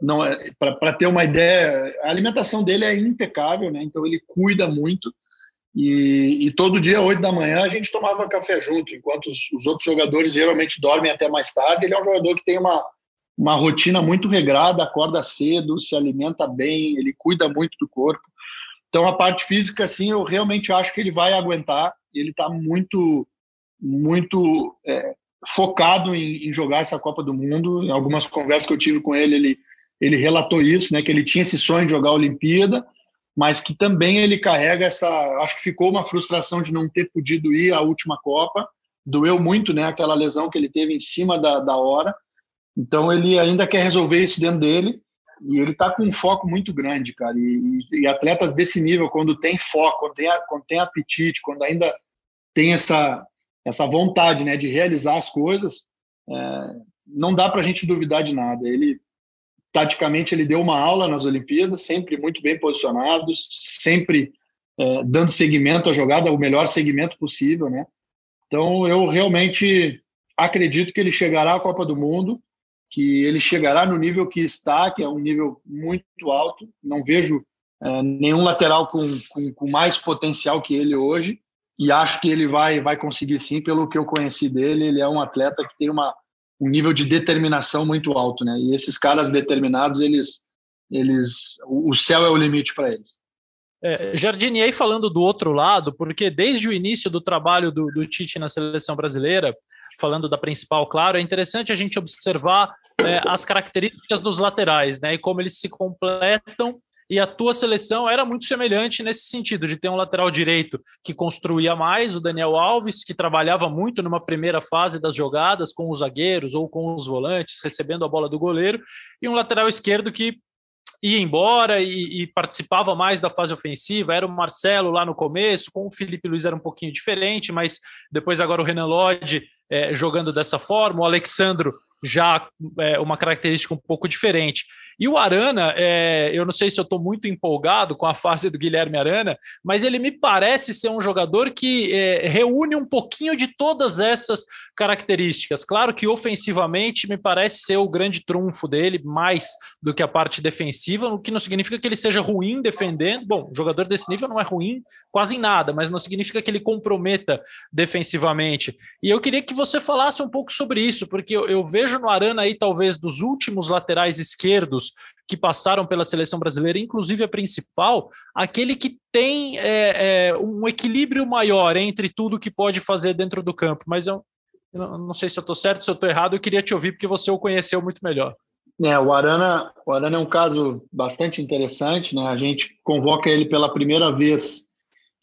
B: não é, para ter uma ideia, a alimentação dele é impecável, né? Então ele cuida muito. E, e, todo dia, oito da manhã, a gente tomava café junto, enquanto os, os, outros jogadores geralmente dormem até mais tarde. Ele é um jogador que tem uma, uma rotina muito regrada, acorda cedo, se alimenta bem, ele cuida muito do corpo. Então, a parte física, assim, eu realmente acho que ele vai aguentar. Ele está muito, muito é, focado em, em, jogar essa Copa do Mundo. Em algumas conversas que eu tive com ele, ele, ele relatou isso, né, que ele tinha esse sonho de jogar a Olimpíada, mas que também ele carrega essa. Acho que ficou uma frustração de não ter podido ir à última Copa. Doeu muito, né, aquela lesão que ele teve em cima da, da hora então ele ainda quer resolver isso dentro dele e ele está com um foco muito grande, cara. E, e, atletas desse nível, quando tem foco, quando tem, quando tem apetite, quando ainda tem essa essa vontade, né, de realizar as coisas, é, não dá para a gente duvidar de nada. Ele taticamente ele deu uma aula nas Olimpíadas, sempre muito bem posicionado, sempre é, dando seguimento à jogada, o melhor segmento possível, né? Então eu realmente acredito que ele chegará à Copa do Mundo que ele chegará no nível que está, que é um nível muito alto. Não vejo é, nenhum lateral com, com, com, mais potencial que ele hoje e acho que ele vai, vai conseguir sim, pelo que eu conheci dele. Ele é um atleta que tem uma, um nível de determinação muito alto, né? E esses caras determinados, eles, eles, o céu é o limite para eles.
A: É, aí falando do outro lado, porque desde o início do trabalho do, do Tite na seleção brasileira, falando da principal, claro, é interessante a gente observar é, as características dos laterais, né? E como eles se completam e a tua seleção era muito semelhante nesse sentido, de ter um lateral direito que construía mais, o Daniel Alves, que trabalhava muito numa primeira fase das jogadas com os zagueiros ou com os volantes, recebendo a bola do goleiro, e um lateral esquerdo que ia embora e, e, participava mais da fase ofensiva. Era o Marcelo lá no começo, com o Felipe Luiz era um pouquinho diferente, mas depois agora o Renan Lodge é, jogando dessa forma, o Alexandro já é, uma característica um pouco diferente. E o Arana, é, eu não sei se eu estou muito empolgado com a fase do Guilherme Arana, mas ele me parece ser um jogador que é, reúne um pouquinho de todas essas características. Claro que ofensivamente me parece ser o grande trunfo dele, mais do que a parte defensiva, o que não significa que ele seja ruim defendendo. Bom, jogador desse nível não é ruim quase em nada, mas não significa que ele comprometa defensivamente. E eu queria que você falasse um pouco sobre isso, porque eu, eu vejo no Arana aí, talvez, dos últimos laterais esquerdos que passaram pela seleção brasileira, inclusive a principal, aquele que tem é, é, um equilíbrio maior entre tudo que pode fazer dentro do campo. Mas eu, eu não sei se eu estou certo, se eu estou errado, eu queria te ouvir porque você o conheceu muito melhor.
B: É, o Arana, o Arana é um caso bastante interessante, né? A gente convoca ele pela primeira vez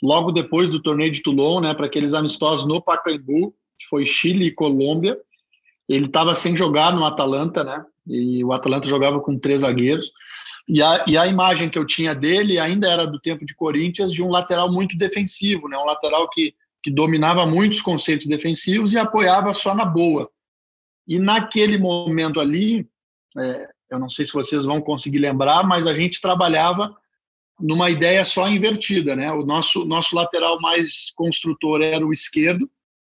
B: logo depois do torneio de Toulon, né, para aqueles amistosos no Pacaembu, que foi Chile e Colômbia. Ele estava sem jogar no Atalanta, né? E o Atalanta jogava com três zagueiros. E a, e a imagem que eu tinha dele ainda era do tempo de Corinthians, de um lateral muito defensivo, né? Um lateral que, que dominava muitos conceitos defensivos e apoiava só na boa. E naquele momento ali, é, eu não sei se vocês vão conseguir lembrar, mas a gente trabalhava numa ideia só invertida, né? O nosso nosso lateral mais construtor era o esquerdo,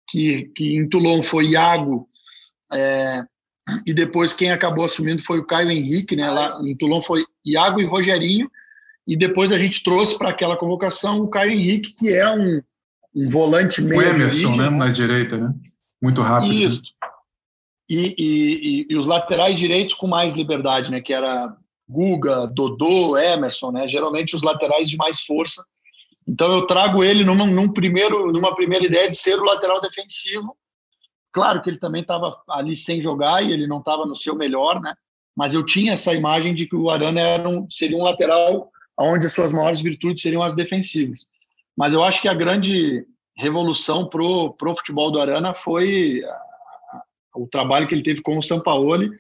B: que, que em Toulon foi Iago é, e depois quem acabou assumindo foi o Caio Henrique, né? Lá em Toulon foi Iago e Rogerinho. E depois a gente trouxe para aquela convocação o Caio Henrique, que é um, um volante meio. O
C: Emerson, origem, né? Na direita, né? Muito rápido. Né? Isso.
B: E, e, e, os laterais direitos com mais liberdade, né? Que era Guga, Dodô, Emerson, né? Geralmente os laterais de mais força. Então eu trago ele numa, num primeiro, numa primeira ideia de ser o lateral defensivo Claro que ele também estava ali sem jogar e ele não estava no seu melhor, né? Mas eu tinha essa imagem de que o Arana era um, seria um lateral onde as suas maiores virtudes seriam as defensivas. Mas eu acho que a grande revolução pro pro futebol do Arana foi o trabalho que ele teve com o Sampaoli,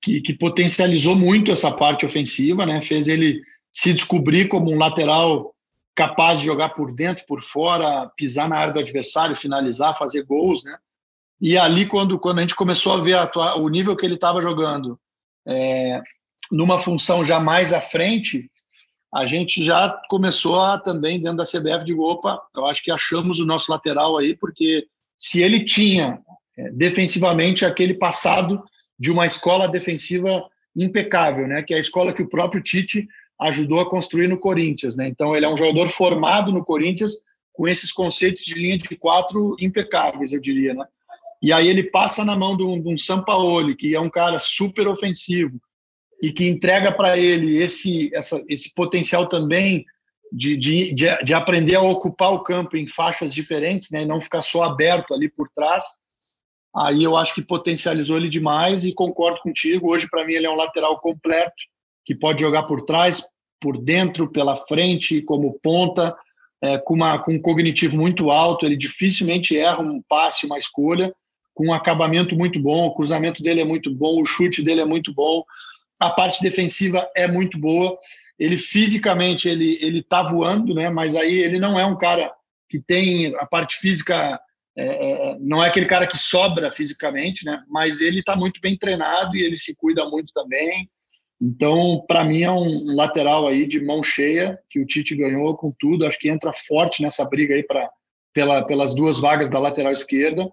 B: que, que potencializou muito essa parte ofensiva, né? Fez ele se descobrir como um lateral capaz de jogar por dentro, por fora, pisar na área do adversário, finalizar, fazer gols, né? E ali, quando, quando a gente começou a ver a, o nível que ele estava jogando é, numa função já mais à frente, a gente já começou a também, dentro da CBF, de opa, eu acho que achamos o nosso lateral aí, porque se ele tinha é, defensivamente aquele passado de uma escola defensiva impecável, né, que é a escola que o próprio Tite ajudou a construir no Corinthians, né? Então ele é um jogador formado no Corinthians com esses conceitos de linha de quatro impecáveis, eu diria, né? E aí ele passa na mão de um, de um Sampaoli, que é um cara super ofensivo, e que entrega para ele esse, essa, esse potencial também de, de, de, de, aprender a ocupar o campo em faixas diferentes, né, e não ficar só aberto ali por trás. Aí eu acho que potencializou ele demais e concordo contigo. Hoje, para mim, ele é um lateral completo, que pode jogar por trás, por dentro, pela frente, como ponta, é, com, uma, com um cognitivo muito alto. Ele dificilmente erra um passe, uma escolha com um acabamento muito bom, o cruzamento dele é muito bom, o chute dele é muito bom, a parte defensiva é muito boa. Ele fisicamente ele ele tá voando, né? Mas aí ele não é um cara que tem a parte física é, é não é aquele cara que sobra fisicamente, né? Mas ele está muito bem treinado e ele se cuida muito também. Então, para mim é um lateral aí de mão cheia que o Tite ganhou com tudo. Acho que entra forte nessa briga aí para pela, pelas duas vagas da lateral esquerda.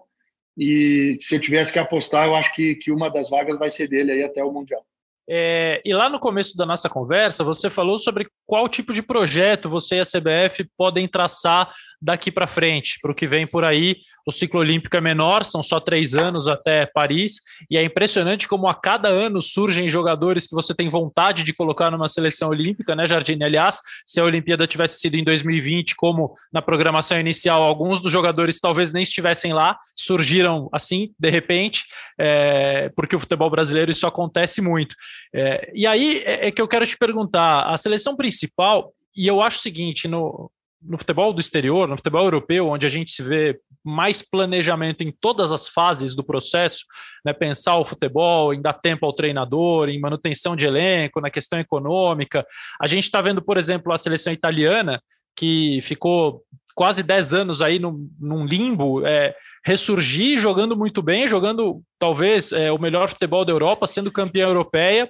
B: E se eu tivesse que apostar, eu acho que, que uma das vagas vai ser dele aí até o Mundial.
A: É, e lá no começo da nossa conversa, você falou sobre qual tipo de projeto você e a CBF podem traçar daqui para frente, para o que vem por aí. O ciclo olímpico é menor, são só três anos até Paris, e é impressionante como a cada ano surgem jogadores que você tem vontade de colocar numa seleção olímpica, né, Jardine? Aliás, se a Olimpíada tivesse sido em 2020, como na programação inicial, alguns dos jogadores talvez nem estivessem lá, surgiram assim, de repente, é, porque o futebol brasileiro isso acontece muito. É, e aí é, é que eu quero te perguntar: a seleção principal, e eu acho o seguinte, no, no futebol do exterior, no futebol europeu, onde a gente se vê mais planejamento em todas as fases do processo, né, pensar o futebol, em dar tempo ao treinador, em manutenção de elenco, na questão econômica. A gente está vendo, por exemplo, a seleção italiana, que ficou quase 10 anos aí num, num limbo, é, ressurgir jogando muito bem, jogando talvez é, o melhor futebol da Europa, sendo campeã europeia,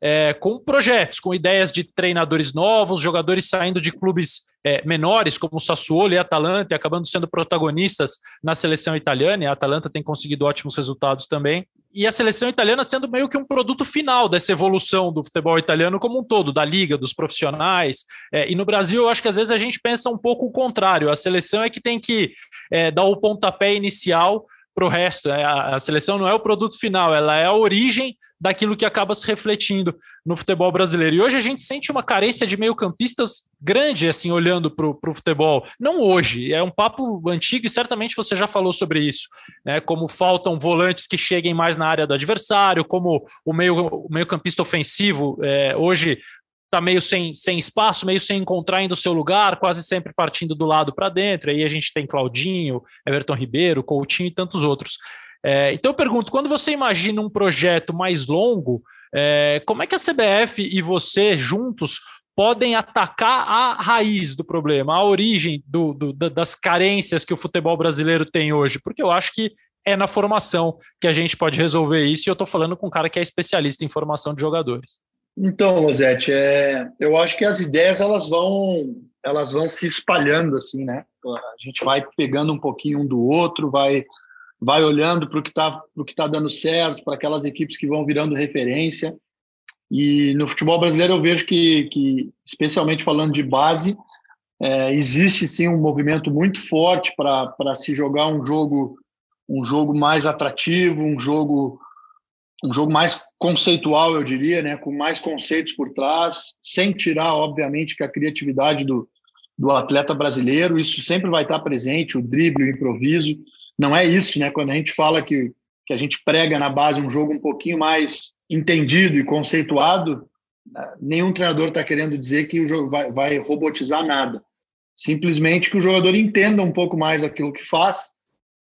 A: é, com projetos, com ideias de treinadores novos, jogadores saindo de clubes é, menores, como o Sassuolo e Atalanta, e acabando sendo protagonistas na seleção italiana, e a Atalanta tem conseguido ótimos resultados também. E a seleção italiana sendo meio que um produto final dessa evolução do futebol italiano como um todo, da liga, dos profissionais. É, e no Brasil, eu acho que às vezes a gente pensa um pouco o contrário: a seleção é que tem que é, dar o pontapé inicial para o resto. Né? A, a, seleção não é o produto final, ela é a origem daquilo que acaba se refletindo no futebol brasileiro. E hoje a gente sente uma carência de meio-campistas grande, assim, olhando para o futebol. Não hoje, é um papo antigo e certamente você já falou sobre isso, né? Como faltam volantes que cheguem mais na área do adversário, como o meio-campista meio ofensivo é, hoje está meio sem, sem espaço, meio sem encontrar ainda o seu lugar, quase sempre partindo do lado para dentro. Aí a gente tem Claudinho, Everton Ribeiro, Coutinho e tantos outros. É, então eu pergunto, quando você imagina um projeto mais longo, é, como é que a CBF e você juntos podem atacar a raiz do problema, a origem do, do, das carências que o futebol brasileiro tem hoje? Porque eu acho que é na formação que a gente pode resolver isso, e eu estou falando com um cara que é especialista em formação de jogadores.
B: Então, Rosete, é, eu acho que as ideias elas vão elas vão se espalhando assim, né? A gente vai pegando um pouquinho um do outro, vai vai olhando para o que está o que tá dando certo, para aquelas equipes que vão virando referência. E no futebol brasileiro eu vejo que, que especialmente falando de base, é, existe sim um movimento muito forte para se jogar um jogo um jogo mais atrativo, um jogo um jogo mais conceitual, eu diria, né, com mais conceitos por trás, sem tirar, obviamente, que a criatividade do, do atleta brasileiro, isso sempre vai estar presente, o drible, o improviso. Não é isso, né? Quando a gente fala que, que a gente prega na base um jogo um pouquinho mais entendido e conceituado, nenhum treinador está querendo dizer que o jogo vai, vai robotizar nada. Simplesmente que o jogador entenda um pouco mais aquilo que faz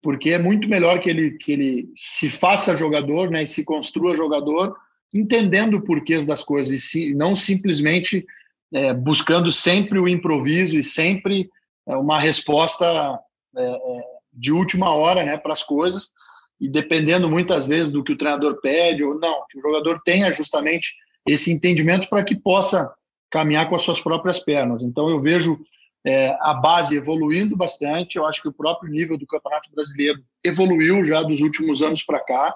B: porque é muito melhor que ele, que ele se faça jogador né, e se construa jogador, entendendo porquês das coisas, e se, não simplesmente é, buscando sempre o improviso e sempre é, uma resposta é, é de última hora né, para as coisas, e dependendo muitas vezes do que o treinador pede ou não, que o jogador tenha justamente esse entendimento para que possa caminhar com as suas próprias pernas. Então eu vejo é, a base evoluindo bastante. Eu acho que o próprio nível do Campeonato Brasileiro evoluiu já dos últimos anos para cá.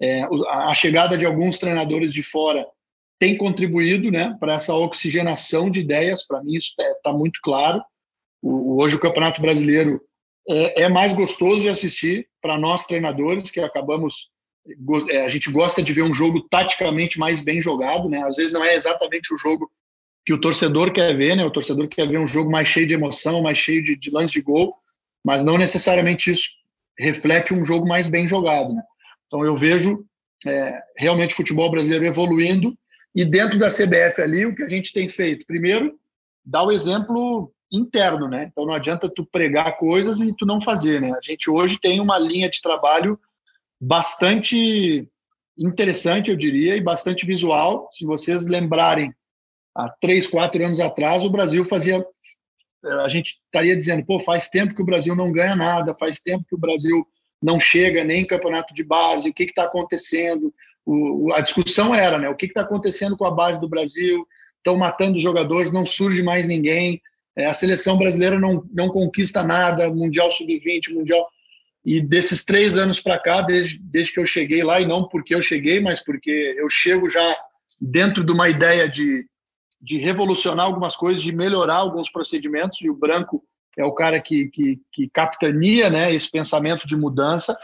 B: É, a chegada de alguns treinadores de fora tem contribuído né, para essa oxigenação de ideias. Para mim, isso está é, muito claro. O, hoje, o Campeonato Brasileiro é, é mais gostoso de assistir para nós treinadores, que acabamos. É, a gente gosta de ver um jogo taticamente mais bem jogado. Né? Às vezes, não é exatamente o jogo que o torcedor quer ver, né? O torcedor quer ver um jogo mais cheio de emoção, mais cheio de, de lance de gol, mas não necessariamente isso reflete um jogo mais bem jogado, né? Então eu vejo é, realmente o futebol brasileiro evoluindo e dentro da CBF ali o que a gente tem feito, primeiro, dar o exemplo interno, né? Então não adianta tu pregar coisas e tu não fazer, né? A gente hoje tem uma linha de trabalho bastante interessante, eu diria, e bastante visual. Se vocês lembrarem há três, quatro anos atrás, o Brasil fazia. A gente estaria dizendo, pô, faz tempo que o Brasil não ganha nada, faz tempo que o Brasil não chega nem em campeonato de base, o que está acontecendo? O, a discussão era, né? O que está acontecendo com a base do Brasil? Estão matando os jogadores, não surge mais ninguém. É, a seleção brasileira não, não conquista nada, Mundial Sub-20, Mundial. E desses três anos para cá, desde, desde que eu cheguei lá, e não porque eu cheguei, mas porque eu chego já dentro de uma ideia de, de revolucionar algumas coisas, de melhorar alguns procedimentos, e o Branco é o cara que, que, que capitania né, esse pensamento de mudança.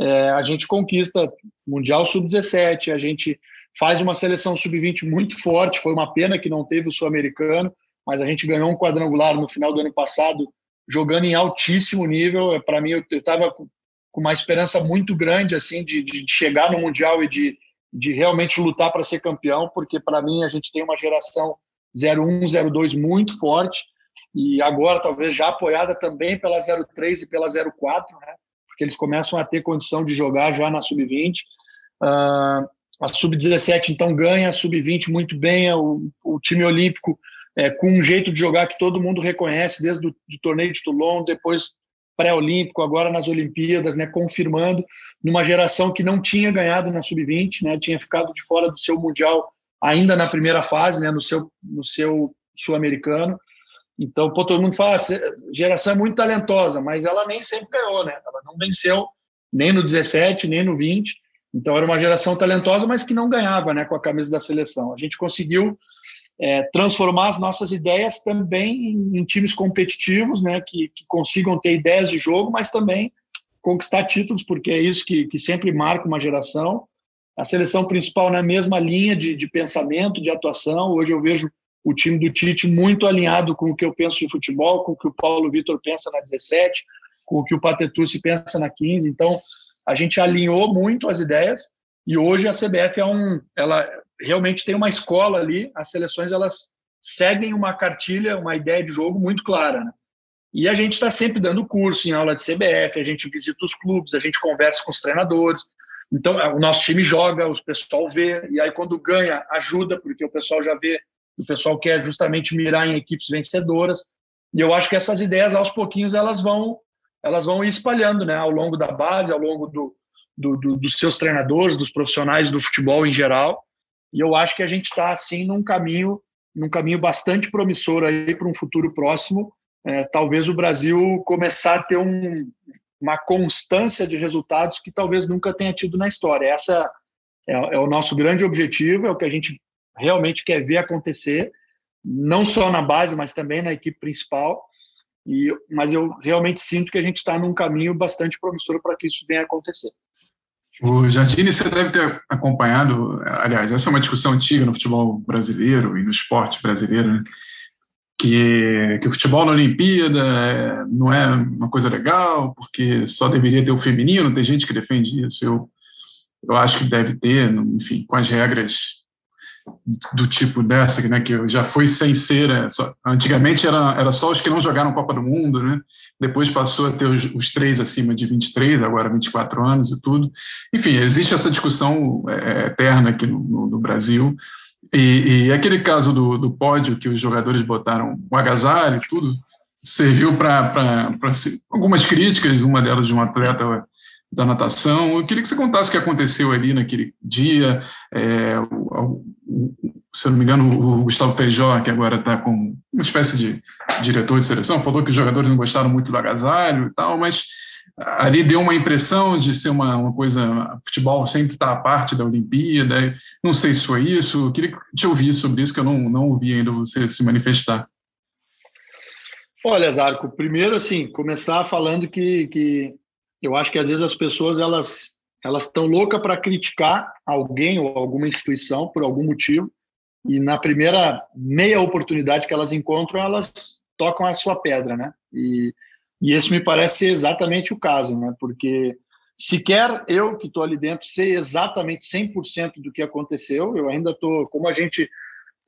B: É, a gente conquista Mundial Sub-17, a gente faz uma seleção Sub-20 muito forte, foi uma pena que não teve o Sul-Americano, mas a gente ganhou um quadrangular no final do ano passado, jogando em altíssimo nível. É, Para mim, eu estava com uma esperança muito grande assim de, de chegar no Mundial e de, de realmente lutar para ser campeão, porque para mim a gente tem uma geração 01, 02 muito forte e agora talvez já apoiada também pela 03 e pela 04, né? Porque eles começam a ter condição de jogar já na sub-20. Uh, a sub-17 então ganha, a sub-20 muito bem, o, o time olímpico é, com um jeito de jogar que todo mundo reconhece desde o torneio de Toulon, depois pré-olímpico, agora nas Olimpíadas, né, confirmando numa geração que não tinha ganhado na sub-20, né, tinha ficado de fora do seu mundial ainda na primeira fase, né, no seu no seu sul-americano. Então, pô, todo mundo fala, a geração é muito talentosa, mas ela nem sempre ganhou, né? Ela não venceu nem no 17, nem no 20. Então, era uma geração talentosa, mas que não ganhava, né, com a camisa da seleção. A gente conseguiu é, transformar as nossas ideias também em, em times competitivos, né, que, que, consigam ter ideias de jogo, mas também conquistar títulos, porque é isso que, que sempre marca uma geração. A seleção principal na mesma linha de, de pensamento, de atuação. Hoje eu vejo o time do Tite muito alinhado com o que eu penso de futebol, com o que o Paulo Vitor pensa na 17, com o que o Patetucci pensa na 15. Então, a gente alinhou muito as ideias e hoje a CBF é um, ela realmente tem uma escola ali, as seleções elas seguem uma cartilha, uma ideia de jogo muito clara. Né? E a gente está sempre dando curso em aula de CBF, a gente visita os clubes, a gente conversa com os treinadores. Então, o nosso time joga, o pessoal vê, e aí quando ganha, ajuda, porque o pessoal já vê, o pessoal quer justamente mirar em equipes vencedoras. E eu acho que essas ideias, aos pouquinhos, elas vão elas vão espalhando né, ao longo da base, ao longo do, do, do, dos seus treinadores, dos profissionais do futebol em geral. E eu acho que a gente está assim num caminho, num caminho bastante promissor aí para um futuro próximo. É, talvez o Brasil começar a ter um, uma constância de resultados que talvez nunca tenha tido na história. Essa é, é, o nosso grande objetivo, é o que a gente realmente quer ver acontecer, não só na base, mas também na equipe principal. E, mas eu realmente sinto que a gente está num caminho bastante promissor para que isso venha a acontecer.
C: O Jardine, você deve ter acompanhado, aliás, essa é uma discussão antiga no futebol brasileiro e no esporte brasileiro, né? que, que o futebol na Olimpíada é, não é uma coisa legal, porque só deveria ter o feminino, tem gente que defende isso, eu, eu acho que deve ter, enfim, com as regras do tipo dessa, né, que já foi sem ser. É, só, antigamente era, era só os que não jogaram Copa do Mundo, né? depois passou a ter os, os três acima de 23, agora 24 anos e tudo. Enfim, existe essa discussão é, eterna aqui no, no, no Brasil. E, e, aquele caso do, do pódio que os jogadores botaram o agasalho e tudo, serviu para algumas críticas, uma delas de um atleta da natação. Eu queria que você contasse o que aconteceu ali naquele dia. É, o, se eu não me engano, o Gustavo Feijó, que agora está como uma espécie de diretor de seleção, falou que os jogadores não gostaram muito do agasalho e tal, mas ali deu uma impressão de ser uma, uma coisa. Futebol sempre está à parte da Olimpíada. Não sei se foi isso. Eu queria te ouvir sobre isso, que eu não, não ouvi ainda você se manifestar.
B: Olha, Zarco, primeiro, assim, começar falando que, que eu acho que às vezes as pessoas elas elas estão loucas para criticar alguém ou alguma instituição por algum motivo e na primeira meia oportunidade que elas encontram elas tocam a sua pedra, né? E, e esse me parece exatamente o caso, né? Porque sequer eu que estou ali dentro sei exatamente 100% do que aconteceu, eu ainda estou, como a gente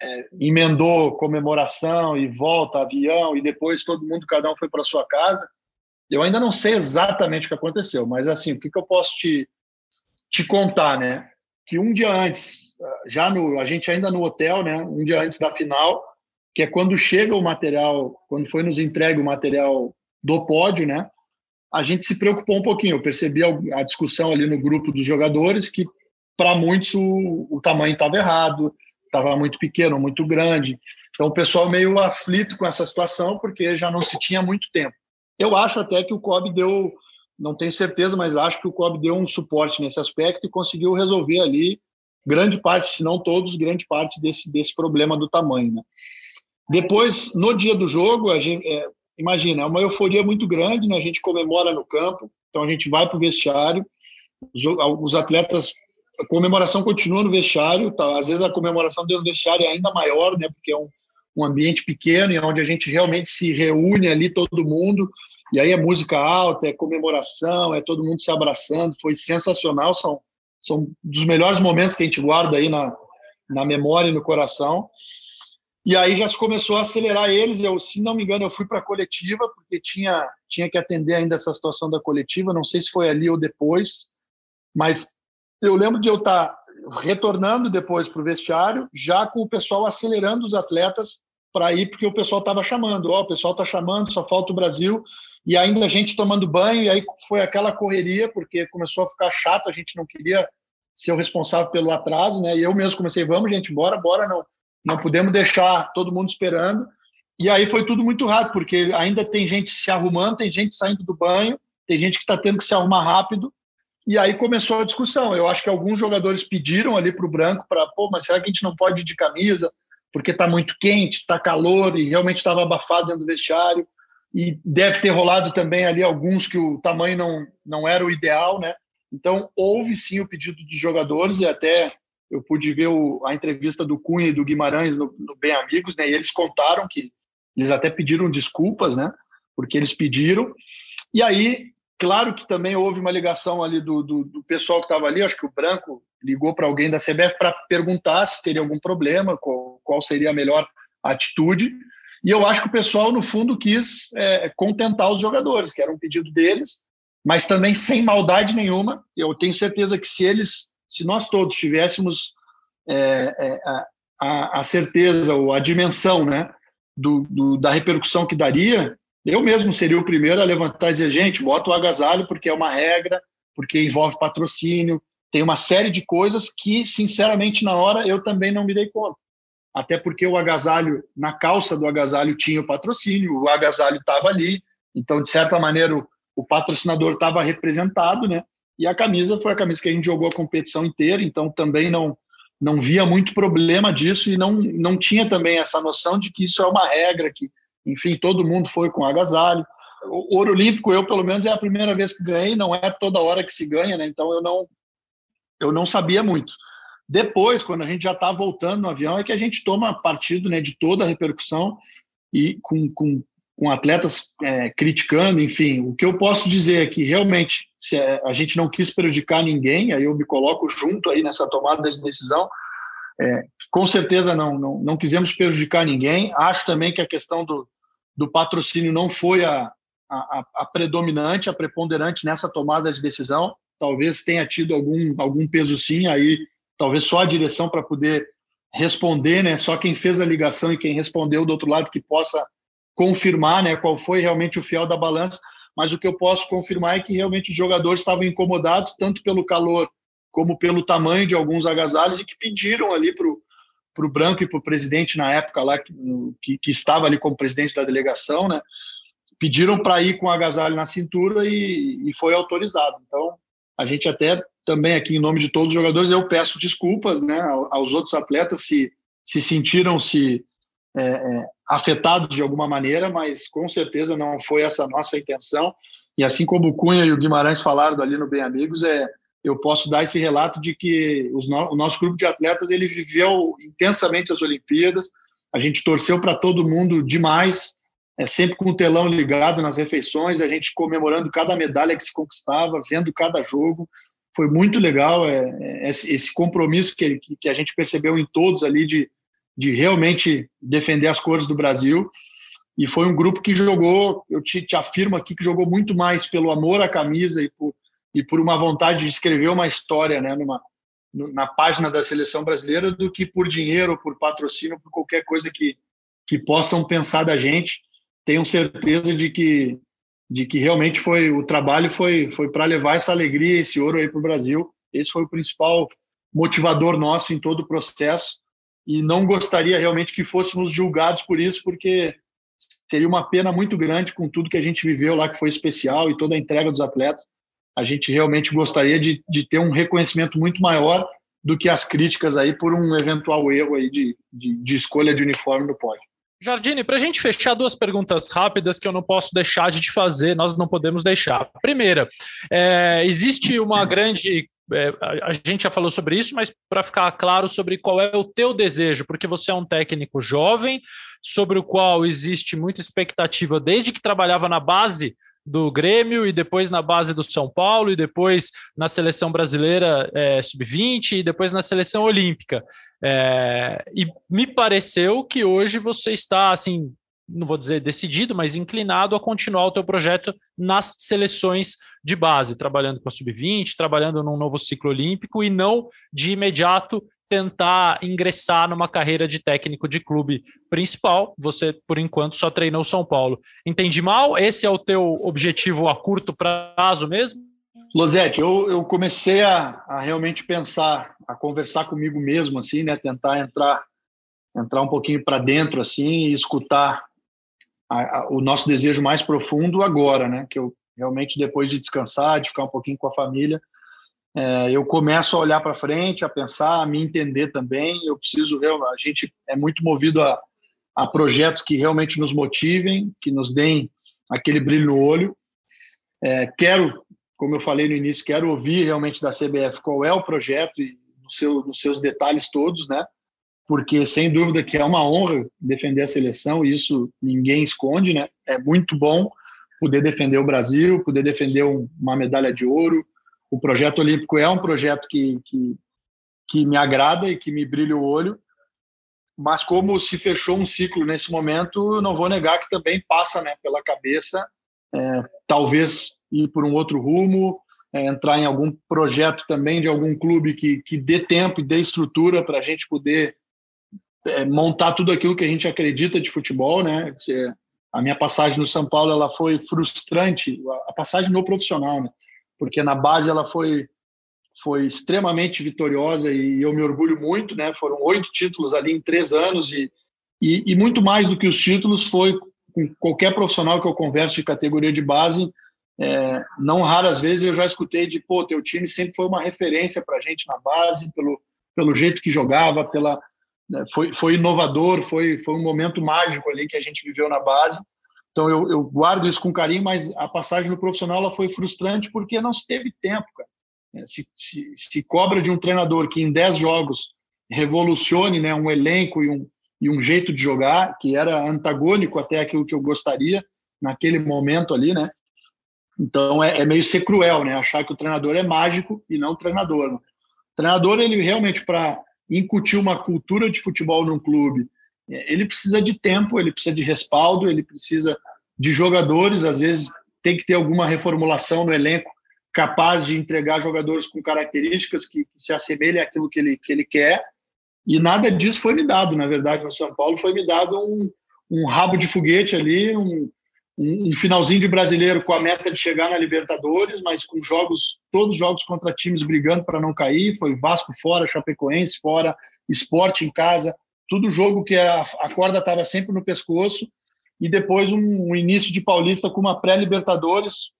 B: é, emendou comemoração e volta, avião, e depois todo mundo, cada um foi para sua casa, eu ainda não sei exatamente o que aconteceu, mas assim, o que, que eu posso te, te contar, né? Que um dia antes, já no, a gente ainda no hotel, né? Um dia antes da final, que é quando chega o material, quando foi nos entregue o material do pódio, né? A gente se preocupou um pouquinho. Eu percebi a discussão ali no grupo dos jogadores que para muitos o, o tamanho estava errado, estava muito pequeno, muito grande. Então o pessoal meio aflito com essa situação porque já não se tinha muito tempo. Eu acho até que o COB deu, não tenho certeza, mas acho que o COB deu um suporte nesse aspecto e conseguiu resolver ali grande parte, se não todos, grande parte desse, desse problema do tamanho. Né? Depois, no dia do jogo, a gente, é, imagina, é uma euforia muito grande, né? a gente comemora no campo, então a gente vai para o vestiário, os, os, atletas, a comemoração continua no vestiário, tá? às vezes a comemoração dentro do vestiário é ainda maior, né? porque é um, um ambiente pequeno e onde a gente realmente se reúne ali todo mundo e aí é música alta, é comemoração, é todo mundo se abraçando, foi sensacional, são são dos melhores momentos que a gente guarda aí na, na memória e no coração. E aí já se começou a acelerar eles. Eu, se não me engano, eu fui para a coletiva, porque tinha, tinha que atender ainda essa situação da coletiva. Não sei se foi ali ou depois, mas eu lembro de eu estar tá retornando depois para o vestiário, já com o pessoal acelerando os atletas para ir, porque o pessoal estava chamando. Oh, o pessoal está chamando, só falta o Brasil. E ainda a gente tomando banho, e aí foi aquela correria, porque começou a ficar chato, a gente não queria ser o responsável pelo atraso, né? E eu mesmo comecei, vamos, gente, bora, bora, não não podemos deixar todo mundo esperando. E aí foi tudo muito rápido, porque ainda tem gente se arrumando, tem gente saindo do banho, tem gente que está tendo que se arrumar rápido. E aí começou a discussão. Eu acho que alguns jogadores pediram ali para o branco para, pô, mas será que a gente não pode ir de camisa? Porque está muito quente, está calor e realmente estava abafado dentro do vestiário. E deve ter rolado também ali alguns que o tamanho não, não era o ideal, né? Então houve sim o pedido dos jogadores e até eu pude ver o, a entrevista do Cunha e do Guimarães no, no, Bem Amigos, né? E eles contaram que eles até pediram desculpas, né? Porque eles pediram. E aí, claro que também houve uma ligação ali do, do, do pessoal que estava ali. Acho que o Branco ligou para alguém da CBF para perguntar se teria algum problema, qual, qual, seria a melhor atitude. E eu acho que o pessoal, no fundo, quis é, contentar os jogadores, que era um pedido deles, mas também sem maldade nenhuma. Eu tenho certeza que se eles se nós todos tivéssemos é, é, a, a, certeza ou a dimensão né, do, do, da repercussão que daria, eu mesmo seria o primeiro a levantar e dizer, gente, bota o agasalho porque é uma regra, porque envolve patrocínio, tem uma série de coisas que, sinceramente, na hora eu também não me dei conta. Até porque o agasalho, na calça do agasalho tinha o patrocínio, o agasalho estava ali, então, de certa maneira, o, o patrocinador estava representado, né? E a camisa foi a camisa que a gente jogou a competição inteira, então também não não via muito problema disso e não, não tinha também essa noção de que isso é uma regra, que, enfim, todo mundo foi com agasalho. O ouro olímpico, eu pelo menos é a primeira vez que ganhei, não é toda hora que se ganha, né? Então eu não eu não sabia muito. Depois, quando a gente já está voltando no avião, é que a gente toma partido né, de toda a repercussão e com, com com atletas é, criticando, enfim, o que eu posso dizer é que realmente se a gente não quis prejudicar ninguém, aí eu me coloco junto aí nessa tomada de decisão, é, com certeza não, não, não quisemos prejudicar ninguém, acho também que a questão do, do patrocínio não foi a, a, a predominante, a preponderante nessa tomada de decisão, talvez tenha tido algum, algum peso sim, aí talvez só a direção para poder responder, né, só quem fez a ligação e quem respondeu do outro lado que possa confirmar né, qual foi realmente o fiel da balança, mas o que eu posso confirmar é que realmente os jogadores estavam incomodados, tanto pelo calor como pelo tamanho de alguns agasalhos, e que pediram ali para o Branco e para o presidente na época lá, que, que, estava ali como presidente da delegação, né, pediram para ir com o agasalho na cintura e, e foi autorizado. Então, a gente até também aqui, em nome de todos os jogadores, eu peço desculpas né, aos outros atletas se, se sentiram se é, é, afetados de alguma maneira, mas com certeza não foi essa a nossa intenção. E assim como o Cunha e o Guimarães falaram ali no Bem Amigos, é, eu posso dar esse relato de que os no, o nosso grupo de atletas ele viveu intensamente as Olimpíadas. A gente torceu para todo mundo demais, é sempre com o telão ligado nas refeições, a gente comemorando cada medalha que se conquistava, vendo cada jogo. Foi muito legal é, é esse compromisso que, que a gente percebeu em todos ali de de realmente defender as cores do Brasil. E foi um grupo que jogou, eu te, te afirmo aqui, que jogou muito mais pelo amor à camisa e por, e por uma vontade de escrever uma história né, numa, na página da seleção brasileira do que por dinheiro, por patrocínio, por qualquer coisa que, que possam pensar da gente. Tenho certeza de que, de que realmente foi o trabalho foi, foi para levar essa alegria, esse ouro aí para o Brasil. Esse foi o principal motivador nosso em todo o processo e não gostaria realmente que fôssemos julgados por isso, porque seria uma pena muito grande com tudo que a gente viveu lá, que foi especial, e toda a entrega dos atletas. A gente realmente gostaria de, de ter um reconhecimento muito maior do que as críticas aí por um eventual erro aí de, de, de escolha de uniforme no pódio.
A: Jardine, para a gente fechar duas perguntas rápidas que eu não posso deixar de te fazer, nós não podemos deixar. Primeira, é, existe uma grande é, a gente já falou sobre isso, mas para ficar claro sobre qual é o teu desejo, porque você é um técnico jovem, sobre o qual existe muita expectativa desde que trabalhava na base do Grêmio e depois na base do São Paulo e depois na seleção brasileira é, sub-20 e depois na seleção olímpica. É, e me pareceu que hoje você está assim, não vou dizer decidido, mas inclinado a continuar o teu projeto nas seleções de base, trabalhando com a sub-20, trabalhando num novo ciclo olímpico e não de imediato tentar ingressar numa carreira de técnico de clube principal. Você, por enquanto, só treinou São Paulo. Entendi mal? Esse é o teu objetivo a curto prazo mesmo?
B: Losete, eu, eu comecei a, a, realmente pensar, a conversar comigo mesmo, assim, né? Tentar entrar, entrar um pouquinho para dentro, assim, e escutar a, a, o nosso desejo mais profundo agora, né? Que eu realmente depois de descansar, de ficar um pouquinho com a família, é, eu começo a olhar para frente, a pensar, a me entender também. Eu preciso, a gente é muito movido a, a projetos que realmente nos motivem, que nos deem aquele brilho no olho. É, quero, como eu falei no início, quero ouvir realmente da CBF qual é o projeto e no seu, nos seus detalhes todos, né? Porque sem dúvida que é uma honra defender a seleção e isso ninguém esconde, né? É muito bom poder defender o Brasil, poder defender um, uma medalha de ouro, o projeto olímpico é um projeto que, que, que me agrada e que me brilha o olho, mas como se fechou um ciclo nesse momento, não vou negar que também passa né, pela cabeça, é, talvez ir por um outro rumo, é, entrar em algum projeto também de algum clube que, que dê tempo e dê estrutura para a gente poder é, montar tudo aquilo que a gente acredita de futebol, né? A minha passagem no São Paulo ela foi frustrante, a passagem no profissional, né? Porque na base ela foi foi extremamente vitoriosa e eu me orgulho muito, né? Foram oito títulos ali em três anos e, e, e, muito mais do que os títulos foi com qualquer profissional que eu converso de categoria de base, é, não raras vezes eu já escutei de pô, teu time sempre foi uma referência para a gente na base pelo pelo jeito que jogava, pela né, foi, foi inovador, foi foi um momento mágico ali que a gente viveu na base então eu, eu, guardo isso com carinho, mas a passagem no profissional ela foi frustrante porque não se teve tempo, cara. É, se, se, se cobra de um treinador que em 10 jogos revolucione né, um elenco e um, e um jeito de jogar que era antagônico até aquilo que eu gostaria naquele momento ali, né? Então é, é meio ser cruel, né? Achar que o treinador é mágico e não o treinador. Né? O treinador, ele realmente, para incutir uma cultura de futebol num clube, ele precisa de tempo, ele precisa de respaldo, ele precisa de jogadores, às vezes tem que ter alguma reformulação no elenco capaz de entregar jogadores com características que, se assemelhem àquilo que ele, que ele quer. E nada disso foi me dado, na verdade, no São Paulo foi me dado um, um rabo de foguete ali, um, um, finalzinho de brasileiro com a meta de chegar na Libertadores, mas com jogos, todos os jogos contra times brigando para não cair. Foi Vasco fora, Chapecoense fora, Esporte em casa, tudo jogo que a, a corda estava sempre no pescoço, e depois um, um início de Paulista com uma pré-Libertadores,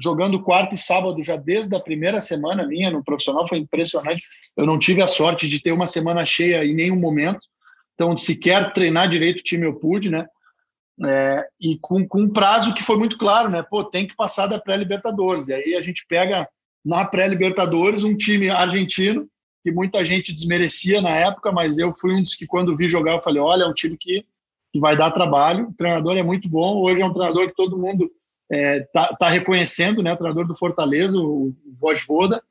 B: jogando quarto e sábado já desde a primeira semana minha no profissional, foi impressionante. Eu não tive a sorte de ter uma semana cheia em nenhum momento, então sequer treinar direito o time eu pude, né? É, e com, com um prazo que foi muito claro, né? Pô, tem que passar da pré-Libertadores. E aí a gente pega na pré-Libertadores um time argentino que muita gente desmerecia na época, mas eu fui um dos que, quando vi jogar, eu falei: olha, é um time que, que vai dar trabalho. O treinador é muito bom. Hoje é um treinador que todo mundo está é, tá, tá reconhecendo, né? O treinador do Fortaleza, o, o Vojvoda,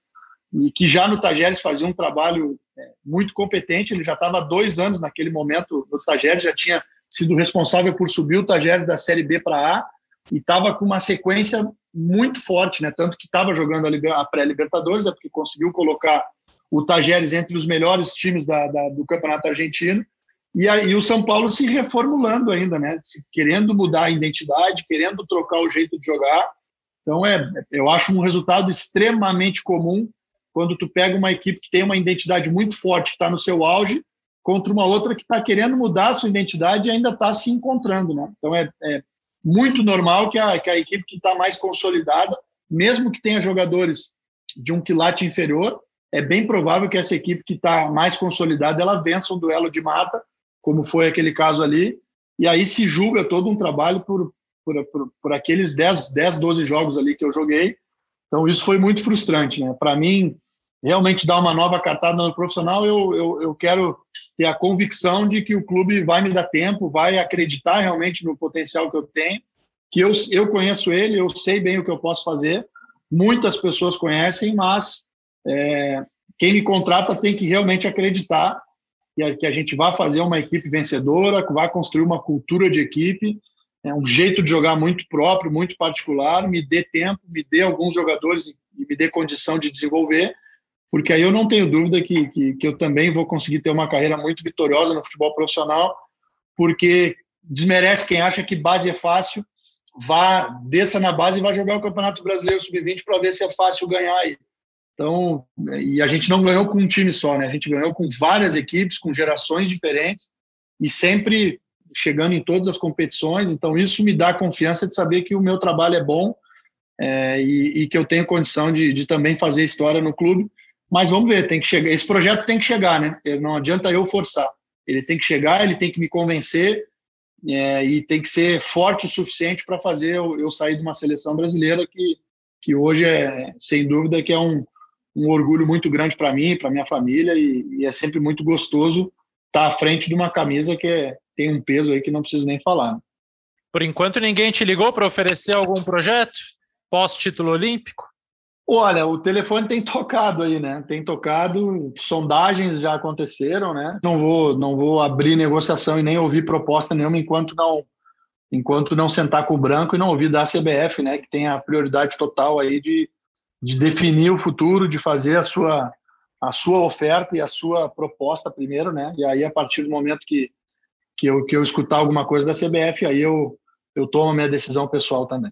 B: e que já no Tajeres fazia um trabalho é, muito competente. Ele já estava dois anos naquele momento no Tajeres, já tinha sido responsável por subir o Tajeres da Série B para A e estava com uma sequência muito forte, né? Tanto que estava jogando a, a pré-Libertadores, é porque conseguiu colocar o Tajeres entre os melhores times da, da, do campeonato argentino, e, aí o São Paulo se reformulando ainda, né? Se, querendo mudar a identidade, querendo trocar o jeito de jogar. Então, é, eu acho um resultado extremamente comum quando tu pega uma equipe que tem uma identidade muito forte, que está no seu auge, contra uma outra que está querendo mudar a sua identidade e ainda está se encontrando, né? Então, é, é muito normal que a, que a equipe que está mais consolidada, mesmo que tenha jogadores de um quilate inferior, é bem provável que essa equipe que está mais consolidada ela vença um duelo de mata, como foi aquele caso ali, e aí se julga todo um trabalho por, por, por, por aqueles 10, 10, 12 jogos ali que eu joguei. Então isso foi muito frustrante. Né? Para mim, realmente dar uma nova cartada no profissional, eu, eu, eu quero ter a convicção de que o clube vai me dar tempo, vai acreditar realmente no potencial que eu tenho que eu, eu conheço ele, eu sei bem o que eu posso fazer, muitas pessoas conhecem, mas é, quem me contrata tem que realmente acreditar que a, gente vai fazer uma equipe vencedora, que vai construir uma cultura de equipe, é um jeito de jogar muito próprio, muito particular, me dê tempo, me dê alguns jogadores e me dê condição de desenvolver, porque aí eu não tenho dúvida que, que, que eu também vou conseguir ter uma carreira muito vitoriosa no futebol profissional, porque desmerece quem acha que base é fácil, vá, desça na base e vai jogar o Campeonato Brasileiro Sub-20 para ver se é fácil ganhar aí. Então, e a gente não ganhou com um time só, né? A gente ganhou com várias equipes, com gerações diferentes e sempre chegando em todas as competições. Então, isso me dá confiança de saber que o meu trabalho é bom é, e, e, que eu tenho condição de, de, também fazer história no clube. Mas vamos ver, tem que chegar. Esse projeto tem que chegar, né? Não adianta eu forçar. Ele tem que chegar, ele tem que me convencer é, e tem que ser forte o suficiente para fazer eu, eu, sair de uma seleção brasileira que, que hoje é, sem dúvida, que é um, um orgulho muito grande para mim, para minha família e, e, é sempre muito gostoso estar tá à frente de uma camisa que é, tem um peso aí que não preciso nem falar. Né?
A: Por enquanto, ninguém te ligou para oferecer algum projeto pós-título olímpico?
B: Olha, o telefone tem tocado aí, né? Tem tocado, sondagens já aconteceram, né? Não vou, não vou abrir negociação e nem ouvir proposta nenhuma enquanto não, enquanto não sentar com o branco e não ouvir da CBF, né? Que tem a prioridade total aí de, de definir o futuro, de fazer a sua, a sua oferta e a sua proposta primeiro, né? E aí a partir do momento que, que eu que eu escutar alguma coisa da CBF, aí eu eu tomo a minha decisão pessoal também.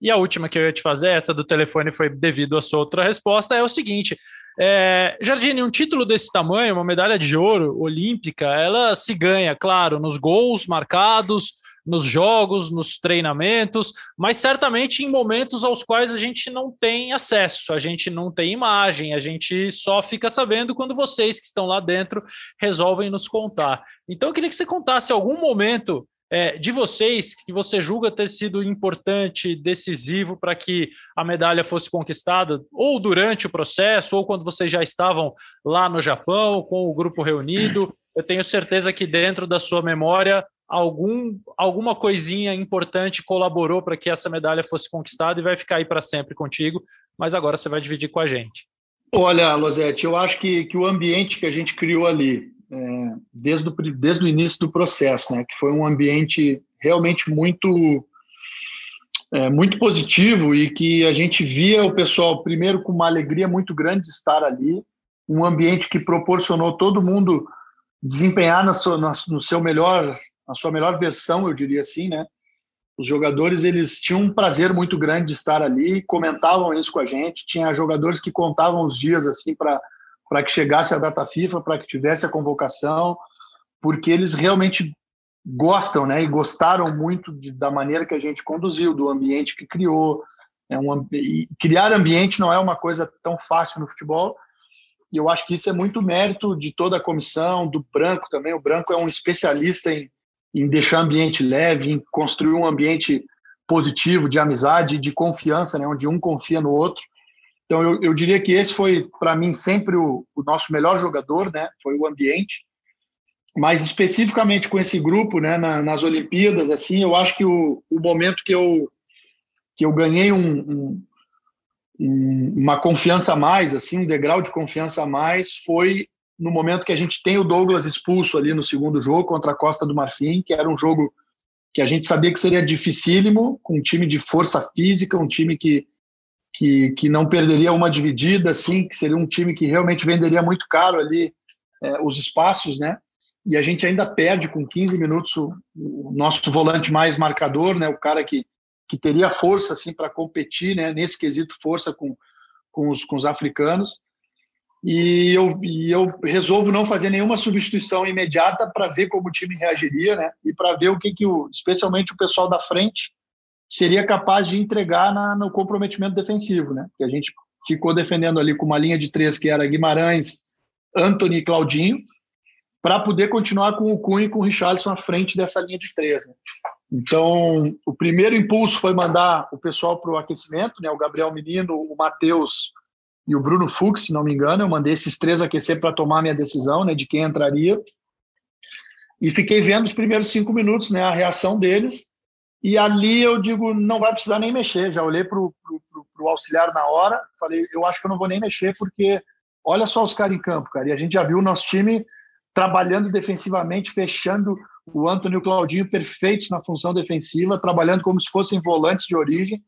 A: E a última que eu ia te fazer, essa do telefone foi devido à sua outra resposta, é o seguinte: é, Jardine, um título desse tamanho, uma medalha de ouro olímpica, ela se ganha, claro, nos gols marcados, nos jogos, nos treinamentos, mas certamente em momentos aos quais a gente não tem acesso, a gente não tem imagem, a gente só fica sabendo quando vocês que estão lá dentro resolvem nos contar. Então eu queria que você contasse algum momento é, de vocês que você julga ter sido importante, decisivo para que a medalha fosse conquistada, ou durante o processo, ou quando vocês já estavam lá no Japão com o grupo reunido? Eu tenho certeza que dentro da sua memória algum, alguma coisinha importante colaborou para que essa medalha fosse conquistada e vai ficar aí para sempre contigo, mas agora você vai dividir com a gente.
B: Olha, Losete, eu acho que, que o ambiente que a gente criou ali, é, desde, o, desde o início do processo, né? Que foi um ambiente realmente muito é, muito positivo e que a gente via o pessoal primeiro com uma alegria muito grande de estar ali, um ambiente que proporcionou todo mundo desempenhar na sua, no seu melhor, na sua melhor versão, eu diria assim, né? Os jogadores eles tinham um prazer muito grande de estar ali, comentavam isso com a gente. Tinha jogadores que contavam os dias assim para para que chegasse a data FIFA, para que tivesse a convocação, porque eles realmente gostam, né? E gostaram muito de, da maneira que a gente conduziu, do ambiente que criou. É um, criar ambiente não é uma coisa tão fácil no futebol. E eu acho que isso é muito mérito de toda a comissão, do Branco também. O Branco é um especialista em, em deixar ambiente leve, em construir um ambiente positivo, de amizade, de confiança, né? Onde um confia no outro. Então, eu, eu diria que esse foi, para mim, sempre o, o, nosso melhor jogador, né? Foi o ambiente. Mas, especificamente com esse grupo, né, na, nas Olimpíadas, assim, eu acho que o, o momento que eu, que eu ganhei um, um, uma confiança a mais, assim, um degrau de confiança a mais, foi no momento que a gente tem o Douglas expulso ali no segundo jogo contra a Costa do Marfim, que era um jogo que a gente sabia que seria dificílimo, com um time de força física, um time que que, que não perderia uma dividida, assim, que seria um time que realmente venderia muito caro ali é, os espaços, né? E a gente ainda perde com 15 minutos o, o nosso volante mais marcador, né? O cara que, que teria força assim para competir, né? Nesse quesito força com, com os, com os africanos. E eu, e eu resolvo não fazer nenhuma substituição imediata para ver como o time reagiria, né? E para ver o que que o, especialmente o pessoal da frente seria capaz de entregar na, no comprometimento defensivo, né? Que a gente ficou defendendo ali com uma linha de três que era Guimarães, Anthony e Claudinho, para poder continuar com o Cunha e com o Richarlison à frente dessa linha de três. Né? Então, o primeiro impulso foi mandar o pessoal para o aquecimento, né? O Gabriel Menino, o Matheus e o Bruno Fux, se não me engano. Eu mandei esses três aquecer para tomar minha decisão, né? De quem entraria. E fiquei vendo os primeiros cinco minutos, né? A reação deles E ali eu digo, não vai precisar nem mexer. Já olhei para o auxiliar na hora, falei, eu acho que eu não vou nem mexer, porque olha só os caras em campo, cara. E a gente já viu o nosso time trabalhando defensivamente, fechando o Antônio e o Claudinho perfeitos na função defensiva, trabalhando como se fossem volantes de origem.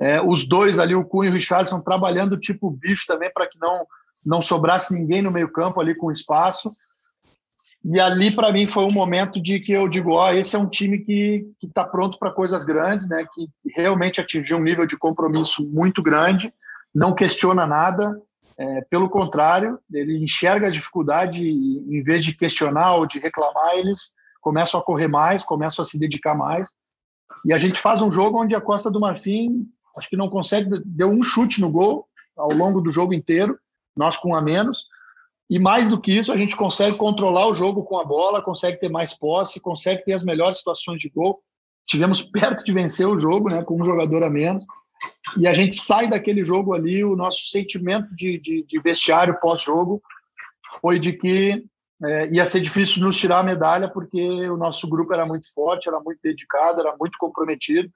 B: É, os dois ali, o Cunha e o Richardson, trabalhando tipo bicho também para que não, não sobrasse ninguém no meio-campo ali com espaço. E ali, para mim, foi um momento de que eu digo: ó, esse é um time que está pronto para coisas grandes, né? que realmente atingiu um nível de compromisso muito grande, não questiona nada, é, pelo contrário, ele enxerga a dificuldade e, em vez de questionar ou de reclamar, eles começam a correr mais, começam a se dedicar mais. E a gente faz um jogo onde a Costa do Marfim, acho que não consegue, deu um chute no gol ao longo do jogo inteiro, nós com um a menos e mais do que isso, a gente consegue controlar o jogo com a bola, consegue ter mais posse, consegue ter as melhores situações de gol. Tivemos perto de vencer o jogo, né, com um jogador a menos. E a gente sai daquele jogo ali, o nosso sentimento de, de, de vestiário pós-jogo foi de que é, ia ser difícil nos tirar a medalha, porque o nosso grupo era muito forte, era muito dedicado, era muito comprometido.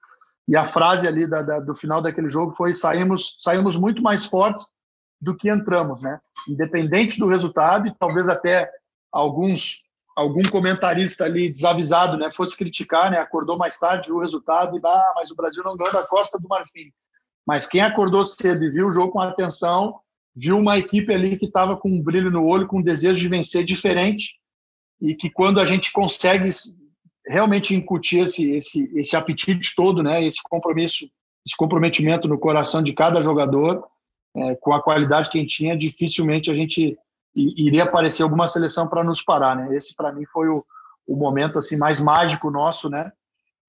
B: E a frase ali da, da, do final daquele jogo foi: saímos, saímos muito mais fortes do que entramos, né? Independente do resultado, e talvez até alguns algum comentarista ali desavisado, né, fosse criticar, né, acordou mais tarde, viu o resultado e ah, mas o Brasil não ganhou da Costa do Marfim. Mas quem acordou cedo e viu o jogo com atenção, viu uma equipe ali que estava com um brilho no olho, com um desejo de vencer diferente e que quando a gente consegue realmente incutir esse esse esse apetite todo, né, esse compromisso, esse comprometimento no coração de cada jogador, é, com a qualidade que a gente tinha, dificilmente a gente iria aparecer alguma seleção para nos parar, né? Esse para mim foi o, o momento assim mais mágico nosso, né?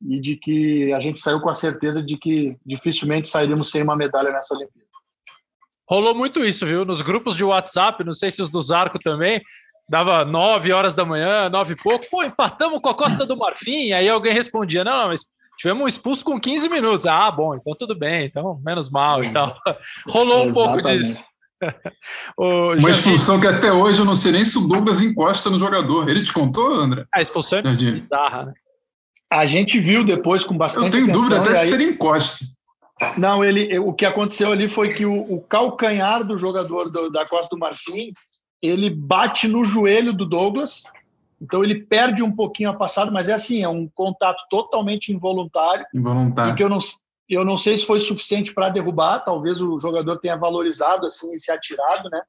B: E de que a gente saiu com a certeza de que dificilmente sairíamos sem uma medalha nessa Olimpíada.
A: Rolou muito isso, viu? Nos grupos de WhatsApp, não sei se os do Zarco também, dava nove horas da manhã, nove e pouco, pô, empatamos com a Costa do Marfim, aí alguém respondia, não, mas Tivemos um expulso com 15 minutos. Ah, bom, então tudo bem, então menos mal e tal. Rolou um pouco disso.
C: Uma expulsão que até hoje eu não sei nem se o Douglas encosta no jogador. Ele te contou, André?
A: A expulsão é bizarra, né?
B: A gente viu depois com bastante
C: Eu tenho atenção, dúvida até aí... se ele encosta.
B: Não, ele, o que aconteceu ali foi que o, o calcanhar do jogador do, da Costa do Marfim ele bate no joelho do Douglas então ele perde um pouquinho a passada, mas é assim, é um contato totalmente involuntário.
C: Involuntário.
B: E que eu não, eu não sei se foi suficiente para derrubar, talvez o jogador tenha valorizado assim e se atirado, né?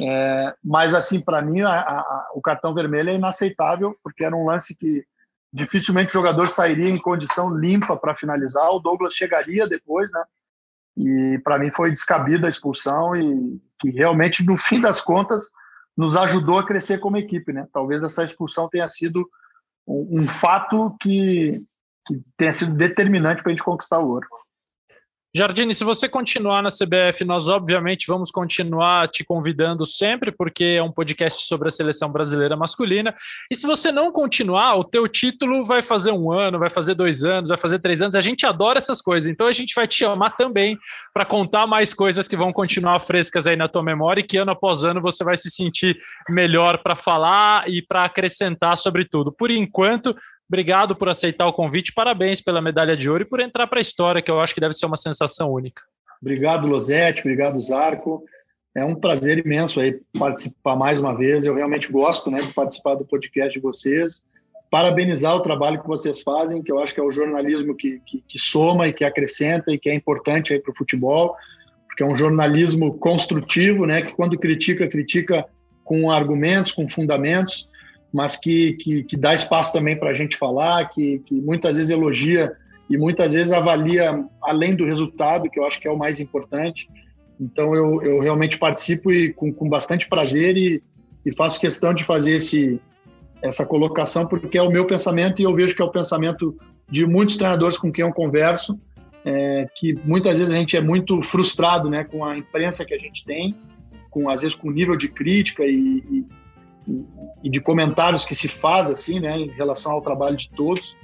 B: É, mas assim, para mim, a, a, o cartão vermelho é inaceitável, porque era um lance que dificilmente o jogador sairia em condição limpa para finalizar. O Douglas chegaria depois, né? E para mim foi descabida a expulsão e que realmente, no fim das contas, nos ajudou a crescer como equipe, né? Talvez essa expulsão tenha sido um, um fato que, que tenha sido determinante para a gente conquistar o ouro.
A: Jardine, se você continuar na CBF, nós obviamente vamos continuar te convidando sempre, porque é um podcast sobre a seleção brasileira masculina. E se você não continuar, o teu título vai fazer um ano, vai fazer dois anos, vai fazer três anos. A gente adora essas coisas, então a gente vai te chamar também para contar mais coisas que vão continuar frescas aí na tua memória e que ano após ano você vai se sentir melhor para falar e para acrescentar sobre tudo. Por enquanto, Obrigado por aceitar o convite, parabéns pela medalha de ouro e por entrar para a história, que eu acho que deve ser uma sensação única.
B: Obrigado, Losetti, obrigado, Zarco. É um prazer imenso aí participar mais uma vez. Eu realmente gosto né, de participar do podcast de vocês. Parabenizar o trabalho que vocês fazem, que eu acho que é o jornalismo que, que, que soma e que acrescenta e que é importante para o futebol, porque é um jornalismo construtivo, né, que quando critica, critica com argumentos, com fundamentos mas que, que, que dá espaço também para a gente falar, que, que muitas vezes elogia e muitas vezes avalia além do resultado, que eu acho que é o mais importante. Então eu, eu realmente participo e com, com bastante prazer e, e faço questão de fazer esse, essa colocação porque é o meu pensamento e eu vejo que é o pensamento de muitos treinadores com quem eu converso, é, que muitas vezes a gente é muito frustrado né, com a imprensa que a gente tem, com às vezes com o nível de crítica e, e e de comentários que se faz assim, né, em relação ao trabalho de todos.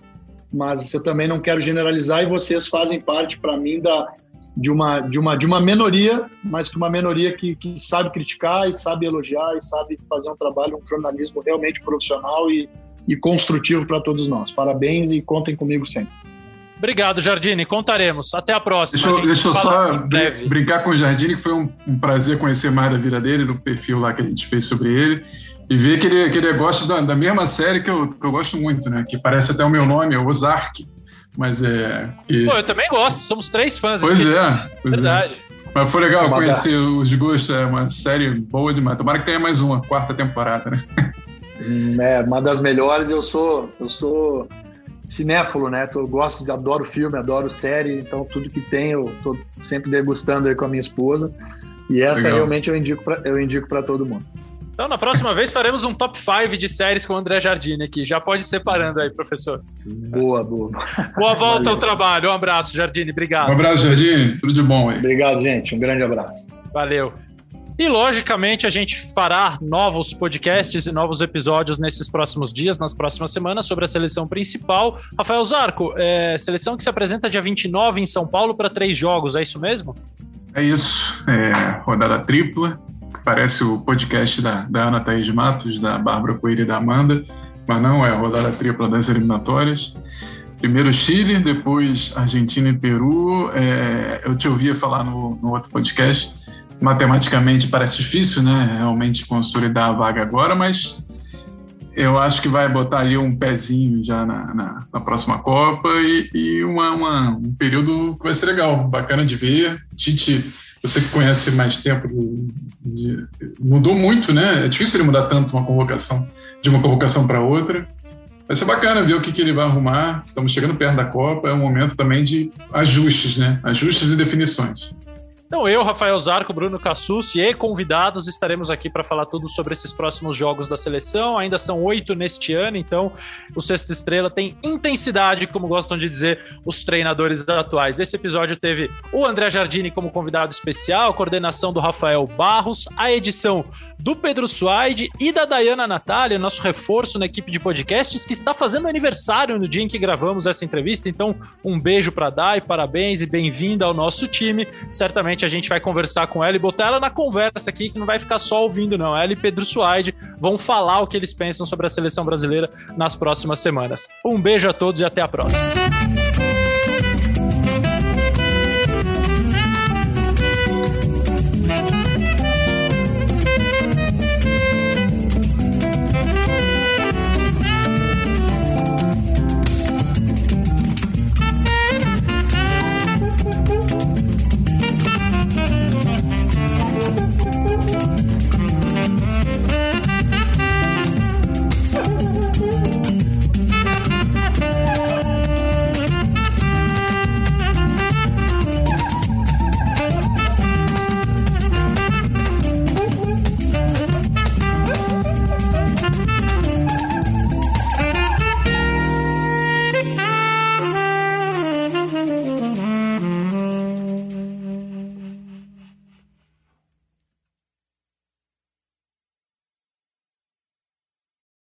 B: Mas eu também não quero generalizar e vocês fazem parte para mim da de uma de uma de uma minoria, mas que uma minoria que, que sabe criticar e sabe elogiar e sabe fazer um trabalho, um jornalismo realmente profissional e, e construtivo para todos nós. Parabéns e contem comigo sempre.
A: Obrigado, Jardine. Contaremos. Até a próxima.
C: Deixa,
A: a
C: deixa eu só brincar com o Jardine, que foi um, um, prazer conhecer mais da vida dele, no perfil lá que a gente fez sobre ele. E ver que ele, que ele gosta da, da mesma série que eu, que eu gosto muito, né? Que parece até o meu nome, é Ozark. Mas é.
A: Que... Pô, eu também gosto, somos três fãs.
C: Pois é. Pois é. Verdade. É. Mas foi legal conhecer os gostos, é uma série boa demais. Tomara que tenha mais uma, quarta temporada, né?
B: Hum, é, uma das melhores. Eu sou, eu sou cinéfilo, né? Eu gosto, de, adoro filme, adoro série, então tudo que tem eu tô sempre degustando aí com a minha esposa. E essa Legal. realmente eu indico para eu indico para todo mundo.
A: Então, na próxima vez faremos um top 5 de séries com o André Jardine aqui. Já pode ir separando aí, professor.
B: Boa, boa.
A: Boa volta Valeu. ao trabalho. Um abraço, Jardine. Obrigado.
C: Um abraço, Jardine. Tudo de bom aí.
B: Obrigado, gente. Um grande abraço.
A: Valeu. E, logicamente, a gente fará novos podcasts e novos episódios nesses próximos dias, nas próximas semanas, sobre a seleção principal. Rafael Zarco, é, seleção que se apresenta dia 29 em São Paulo para três jogos, é isso mesmo?
C: É isso. É, rodada tripla. Parece o podcast da, da Ana Thaís Matos, da Bárbara Coelho e da Amanda, mas não, é a rodada tripla das eliminatórias. Primeiro Chile, depois Argentina e Peru. É, eu te ouvia falar no, no outro podcast matematicamente parece difícil, né? Realmente consolidar a vaga agora, mas eu acho que vai botar ali um pezinho já na, na, na próxima Copa e, e uma, uma, um período que vai ser legal, bacana de ver. Tite, você que conhece mais tempo, mudou muito, né? É difícil ele mudar tanto uma convocação de uma convocação para outra. Vai ser bacana ver o que, que ele vai arrumar. Estamos chegando perto da Copa, é um momento também de ajustes, né? Ajustes e definições.
A: Então, eu, Rafael Zarco, Bruno Cassucci e convidados estaremos aqui para falar tudo sobre esses próximos jogos da seleção. Ainda são oito neste ano, então o Sexta Estrela tem intensidade, como gostam de dizer os treinadores atuais. Esse episódio teve o André Jardini como convidado especial, a coordenação do Rafael Barros, a edição do Pedro Suaide e da Dayana Natália, nosso reforço na equipe de podcasts, que está fazendo aniversário no dia em que gravamos essa entrevista. Então, um beijo para Day, parabéns e bem-vinda ao nosso time. Certamente a gente vai conversar com ela e botar ela na conversa aqui, que não vai ficar só ouvindo, não. Ela e Pedro Suaide vão falar o que eles pensam sobre a seleção brasileira nas próximas semanas. Um beijo a todos e até a próxima.